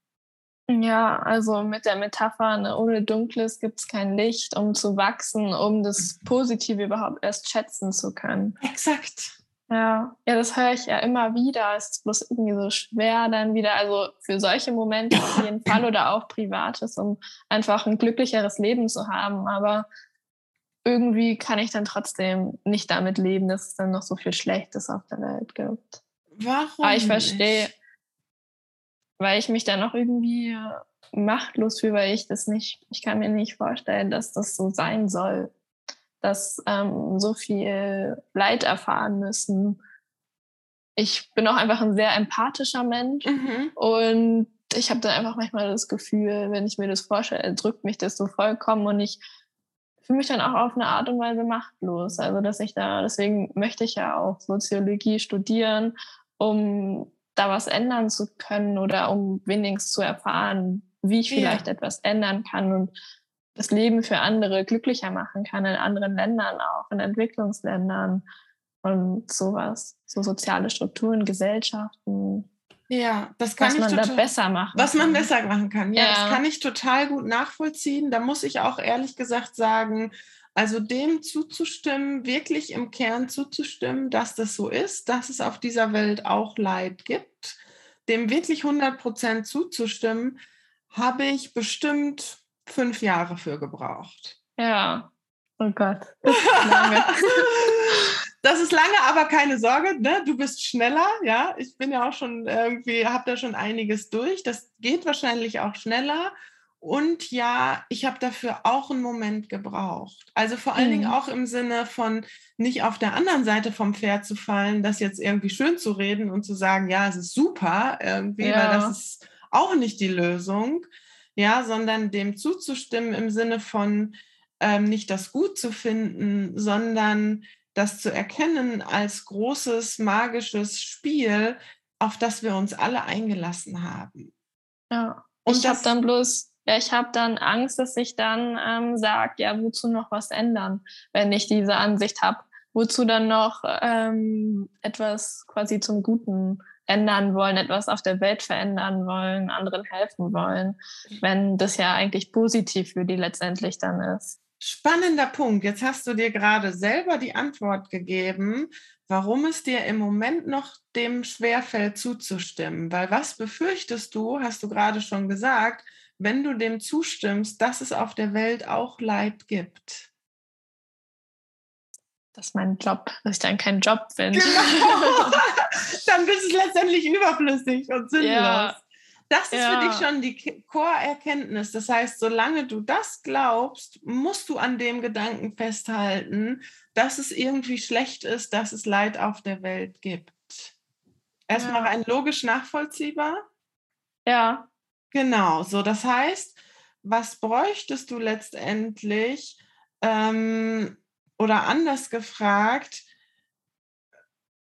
Ja, also mit der Metapher, ne, ohne Dunkles gibt es kein Licht, um zu wachsen, um das Positive überhaupt erst schätzen zu können. Exakt. Ja, ja, das höre ich ja immer wieder. Es ist bloß irgendwie so schwer dann wieder, also für solche Momente auf jeden [coughs] Fall oder auch Privates, um einfach ein glücklicheres Leben zu haben. Aber irgendwie kann ich dann trotzdem nicht damit leben, dass es dann noch so viel Schlechtes auf der Welt gibt. Warum? Aber ich verstehe, weil ich mich dann noch irgendwie machtlos fühle, weil ich das nicht, ich kann mir nicht vorstellen, dass das so sein soll dass ähm, so viel Leid erfahren müssen. Ich bin auch einfach ein sehr empathischer Mensch mhm. und ich habe dann einfach manchmal das Gefühl, wenn ich mir das vorstelle, drückt mich das so vollkommen und ich fühle mich dann auch auf eine Art und Weise machtlos. Also dass ich da, deswegen möchte ich ja auch Soziologie studieren, um da was ändern zu können oder um wenigstens zu erfahren, wie ich vielleicht ja. etwas ändern kann und das Leben für andere glücklicher machen kann, in anderen Ländern auch, in Entwicklungsländern und sowas. So soziale Strukturen, Gesellschaften. Ja, das kann was ich man total, da besser machen Was man besser machen kann. Ja, ja, das kann ich total gut nachvollziehen. Da muss ich auch ehrlich gesagt sagen, also dem zuzustimmen, wirklich im Kern zuzustimmen, dass das so ist, dass es auf dieser Welt auch Leid gibt, dem wirklich 100 Prozent zuzustimmen, habe ich bestimmt fünf Jahre für gebraucht. Ja. Oh Gott. Das ist lange. [laughs] das ist lange, aber keine Sorge, ne? du bist schneller. Ja, ich bin ja auch schon irgendwie, habe da schon einiges durch. Das geht wahrscheinlich auch schneller. Und ja, ich habe dafür auch einen Moment gebraucht. Also vor allen mhm. Dingen auch im Sinne von nicht auf der anderen Seite vom Pferd zu fallen, das jetzt irgendwie schön zu reden und zu sagen, ja, es ist super, irgendwie, ja. weil das ist auch nicht die Lösung, ja, sondern dem zuzustimmen im Sinne von ähm, nicht das gut zu finden, sondern das zu erkennen als großes magisches Spiel, auf das wir uns alle eingelassen haben. Ja, und ich habe dann bloß, ja, ich habe dann Angst, dass ich dann ähm, sage, ja, wozu noch was ändern, wenn ich diese Ansicht habe, wozu dann noch ähm, etwas quasi zum Guten ändern wollen, etwas auf der Welt verändern wollen, anderen helfen wollen, wenn das ja eigentlich positiv für die letztendlich dann ist. Spannender Punkt. Jetzt hast du dir gerade selber die Antwort gegeben, warum es dir im Moment noch dem schwerfällt zuzustimmen. Weil was befürchtest du, hast du gerade schon gesagt, wenn du dem zustimmst, dass es auf der Welt auch Leid gibt? Das ist mein Job, dass ich dann keinen Job bin. Genau. [laughs] dann bist du letztendlich überflüssig und sinnlos. Ja. Das ist ja. für dich schon die Core-Erkenntnis. Das heißt, solange du das glaubst, musst du an dem Gedanken festhalten, dass es irgendwie schlecht ist, dass es Leid auf der Welt gibt. Erstmal ja. rein logisch nachvollziehbar? Ja. Genau, so. Das heißt, was bräuchtest du letztendlich, ähm, oder anders gefragt,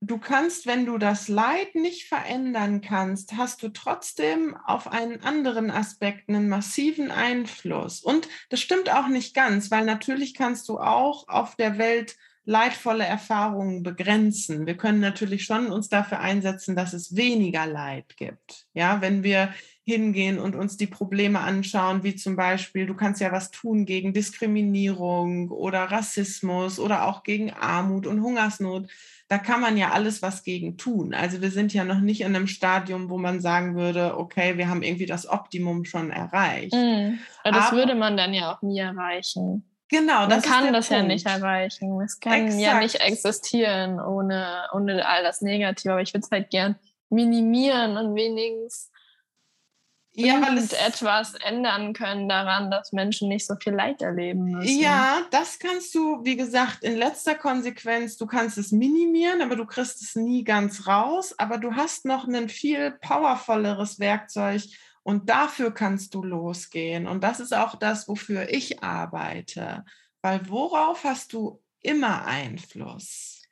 du kannst, wenn du das Leid nicht verändern kannst, hast du trotzdem auf einen anderen Aspekt einen massiven Einfluss. Und das stimmt auch nicht ganz, weil natürlich kannst du auch auf der Welt leidvolle Erfahrungen begrenzen. Wir können natürlich schon uns dafür einsetzen, dass es weniger Leid gibt. Ja, wenn wir hingehen und uns die Probleme anschauen, wie zum Beispiel, du kannst ja was tun gegen Diskriminierung oder Rassismus oder auch gegen Armut und Hungersnot. Da kann man ja alles was gegen tun. Also wir sind ja noch nicht in einem Stadium, wo man sagen würde, okay, wir haben irgendwie das Optimum schon erreicht. Mhm. Das Aber, würde man dann ja auch nie erreichen. Genau, das man kann das Punkt. ja nicht erreichen. Es kann Exakt. ja nicht existieren ohne, ohne all das Negative. Aber ich würde es halt gern minimieren und wenigstens ja, etwas ändern können daran, dass Menschen nicht so viel Leid erleben müssen. Ja, das kannst du, wie gesagt, in letzter Konsequenz, du kannst es minimieren, aber du kriegst es nie ganz raus. Aber du hast noch ein viel powervolleres Werkzeug und dafür kannst du losgehen. Und das ist auch das, wofür ich arbeite. Weil worauf hast du immer Einfluss?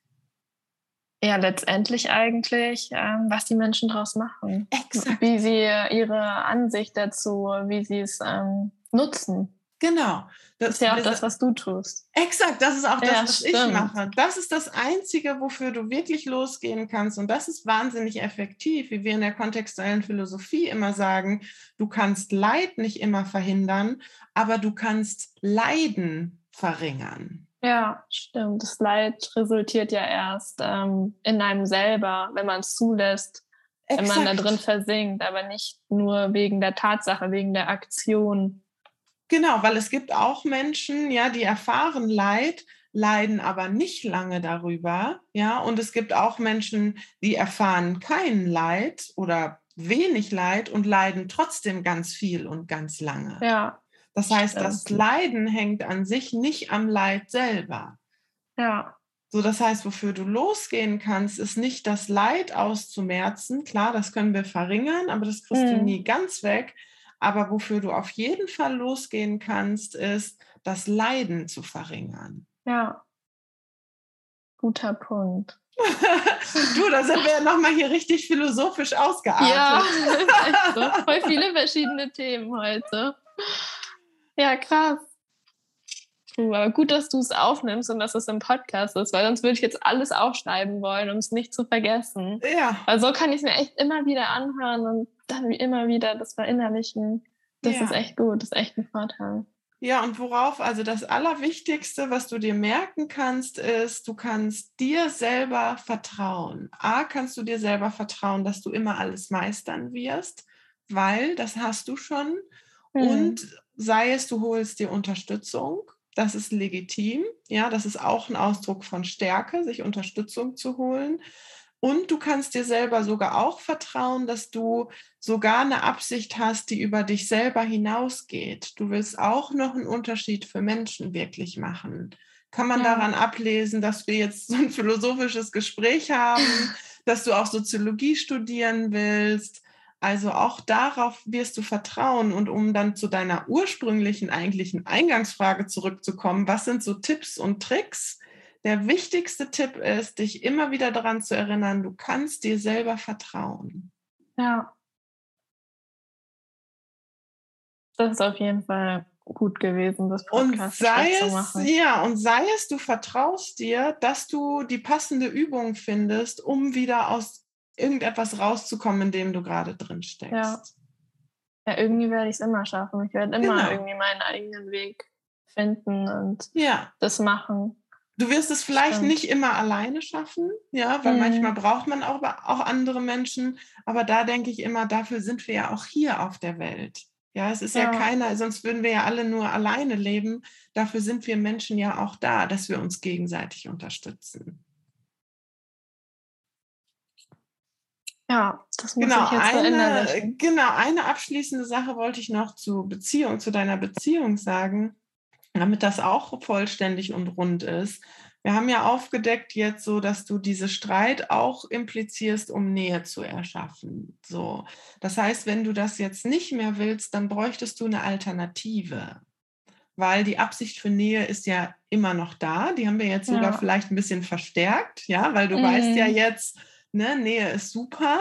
Ja, letztendlich eigentlich, ähm, was die Menschen daraus machen. Exakt. Wie sie ihre Ansicht dazu, wie sie es ähm, nutzen. Genau. Das ist ja auch das, was du tust. Exakt, das ist auch das, ja, was stimmt. ich mache. Das ist das Einzige, wofür du wirklich losgehen kannst. Und das ist wahnsinnig effektiv, wie wir in der kontextuellen Philosophie immer sagen. Du kannst Leid nicht immer verhindern, aber du kannst Leiden verringern. Ja, stimmt. Das Leid resultiert ja erst ähm, in einem selber, wenn man es zulässt, Exakt. wenn man da drin versinkt, aber nicht nur wegen der Tatsache, wegen der Aktion. Genau, weil es gibt auch Menschen, ja, die erfahren Leid, leiden aber nicht lange darüber, ja, und es gibt auch Menschen, die erfahren kein Leid oder wenig Leid und leiden trotzdem ganz viel und ganz lange. Ja, das heißt, das Leiden hängt an sich nicht am Leid selber. Ja. So, das heißt, wofür du losgehen kannst, ist nicht das Leid auszumerzen. Klar, das können wir verringern, aber das kriegst mhm. du nie ganz weg. Aber wofür du auf jeden Fall losgehen kannst, ist das Leiden zu verringern. Ja. Guter Punkt. [laughs] du, da sind wir ja nochmal hier richtig philosophisch ausgearbeitet. Ja, [laughs] so. voll [laughs] viele verschiedene Themen heute. Ja, krass. Puh, aber gut, dass du es aufnimmst und dass es im Podcast ist, weil sonst würde ich jetzt alles aufschreiben wollen, um es nicht zu vergessen. Ja. Weil so kann ich es mir echt immer wieder anhören und dann immer wieder das verinnerlichen. Das ja. ist echt gut, das ist echt ein Vorteil. Ja, und worauf, also das Allerwichtigste, was du dir merken kannst, ist, du kannst dir selber vertrauen. A, kannst du dir selber vertrauen, dass du immer alles meistern wirst, weil das hast du schon. Mhm. Und sei es, du holst dir Unterstützung, das ist legitim, ja, das ist auch ein Ausdruck von Stärke, sich Unterstützung zu holen. Und du kannst dir selber sogar auch vertrauen, dass du sogar eine Absicht hast, die über dich selber hinausgeht. Du willst auch noch einen Unterschied für Menschen wirklich machen. Kann man ja. daran ablesen, dass wir jetzt so ein philosophisches Gespräch haben, [laughs] dass du auch Soziologie studieren willst, also auch darauf wirst du vertrauen. Und um dann zu deiner ursprünglichen eigentlichen Eingangsfrage zurückzukommen, was sind so Tipps und Tricks? Der wichtigste Tipp ist, dich immer wieder daran zu erinnern, du kannst dir selber vertrauen. Ja. Das ist auf jeden Fall gut gewesen, das Podcast und sei es, zu machen. Ja, und sei es, du vertraust dir, dass du die passende Übung findest, um wieder aus irgendetwas rauszukommen, in dem du gerade drin steckst. Ja. ja, irgendwie werde ich es immer schaffen. Ich werde immer genau. irgendwie meinen eigenen Weg finden und ja. das machen. Du wirst es vielleicht Stimmt. nicht immer alleine schaffen, ja, weil mhm. manchmal braucht man auch, auch andere Menschen. Aber da denke ich immer, dafür sind wir ja auch hier auf der Welt. Ja, es ist ja. ja keiner, sonst würden wir ja alle nur alleine leben. Dafür sind wir Menschen ja auch da, dass wir uns gegenseitig unterstützen. Ja, das muss genau, ich jetzt eine, Genau, eine abschließende Sache wollte ich noch zu Beziehung, zu deiner Beziehung sagen, damit das auch vollständig und rund ist. Wir haben ja aufgedeckt jetzt so, dass du diese Streit auch implizierst, um Nähe zu erschaffen. So, das heißt, wenn du das jetzt nicht mehr willst, dann bräuchtest du eine Alternative, weil die Absicht für Nähe ist ja immer noch da. Die haben wir jetzt ja. sogar vielleicht ein bisschen verstärkt, ja, weil du mhm. weißt ja mhm. jetzt, ne, Nähe ist super.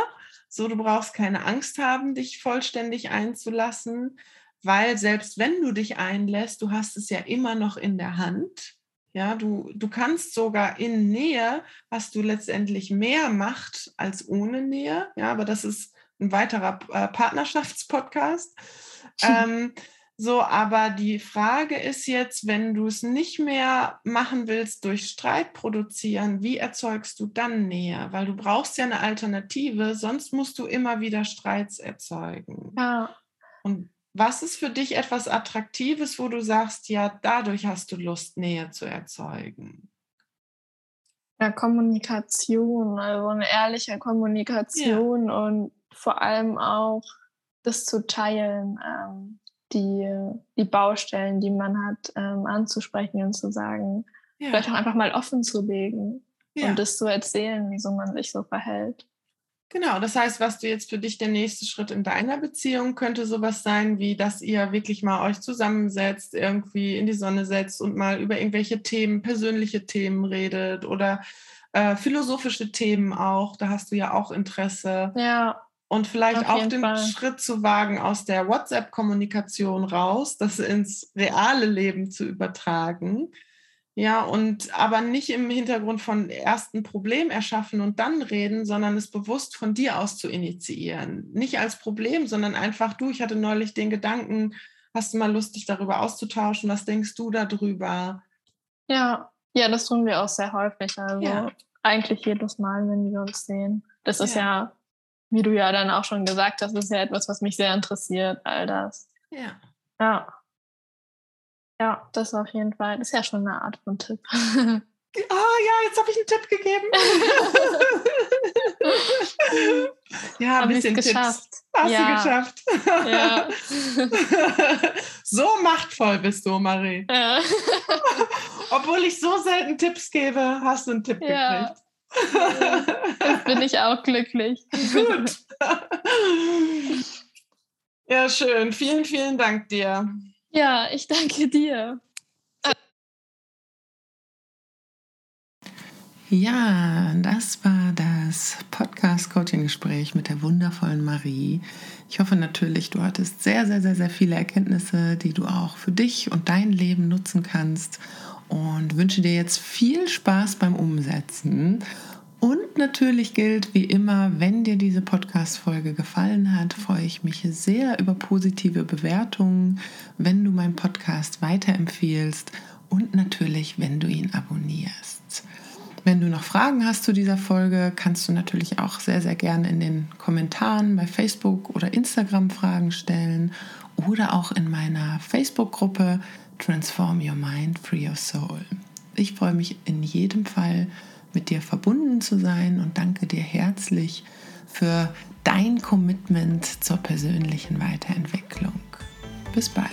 So, du brauchst keine Angst haben, dich vollständig einzulassen, weil selbst wenn du dich einlässt, du hast es ja immer noch in der Hand. Ja, du, du kannst sogar in Nähe, hast du letztendlich mehr Macht als ohne Nähe. Ja, aber das ist ein weiterer äh, Partnerschaftspodcast. [laughs] ähm, so, aber die Frage ist jetzt, wenn du es nicht mehr machen willst durch Streit produzieren, wie erzeugst du dann Nähe? Weil du brauchst ja eine Alternative, sonst musst du immer wieder Streits erzeugen. Ja. Und was ist für dich etwas Attraktives, wo du sagst, ja, dadurch hast du Lust, Nähe zu erzeugen? Ja, Kommunikation, also eine ehrliche Kommunikation ja. und vor allem auch das zu teilen, ähm, die, die Baustellen, die man hat, ähm, anzusprechen und zu sagen, ja. vielleicht auch einfach mal offen zu legen ja. und das zu erzählen, wieso man sich so verhält. Genau, das heißt, was du jetzt für dich der nächste Schritt in deiner Beziehung könnte sowas sein, wie dass ihr wirklich mal euch zusammensetzt, irgendwie in die Sonne setzt und mal über irgendwelche Themen, persönliche Themen redet oder äh, philosophische Themen auch. Da hast du ja auch Interesse. Ja. Und vielleicht auch den Fall. Schritt zu wagen, aus der WhatsApp-Kommunikation raus, das ins reale Leben zu übertragen. Ja, und aber nicht im Hintergrund von ersten Problem erschaffen und dann reden, sondern es bewusst von dir aus zu initiieren. Nicht als Problem, sondern einfach du, ich hatte neulich den Gedanken, hast du mal Lust, dich darüber auszutauschen? Was denkst du darüber? Ja, ja, das tun wir auch sehr häufig. Also ja. eigentlich jedes Mal, wenn wir uns sehen. Das ist ja. ja, wie du ja dann auch schon gesagt hast, ist ja etwas, was mich sehr interessiert, all das. Ja. Ja. Ja, das auf jeden Fall. Das ist ja schon eine Art von Tipp. [laughs] Ah ja, jetzt habe ich einen Tipp gegeben. [laughs] ja, ein bisschen Tipps. Geschafft. Hast ja. du geschafft. Ja. [laughs] so machtvoll bist du, Marie. Ja. Obwohl ich so selten Tipps gebe, hast du einen Tipp gekriegt. Jetzt bin ich auch glücklich. Gut. Ja, schön. Vielen, vielen Dank dir. Ja, ich danke dir. Ja, das war das Podcast-Coaching-Gespräch mit der wundervollen Marie. Ich hoffe natürlich, du hattest sehr, sehr, sehr, sehr viele Erkenntnisse, die du auch für dich und dein Leben nutzen kannst und wünsche dir jetzt viel Spaß beim Umsetzen. Und natürlich gilt wie immer, wenn dir diese Podcast-Folge gefallen hat, freue ich mich sehr über positive Bewertungen, wenn du meinen Podcast weiterempfiehlst und natürlich, wenn du ihn abonnierst. Wenn du noch Fragen hast zu dieser Folge, kannst du natürlich auch sehr, sehr gerne in den Kommentaren bei Facebook oder Instagram Fragen stellen oder auch in meiner Facebook-Gruppe Transform Your Mind, Free Your Soul. Ich freue mich in jedem Fall, mit dir verbunden zu sein und danke dir herzlich für dein Commitment zur persönlichen Weiterentwicklung. Bis bald.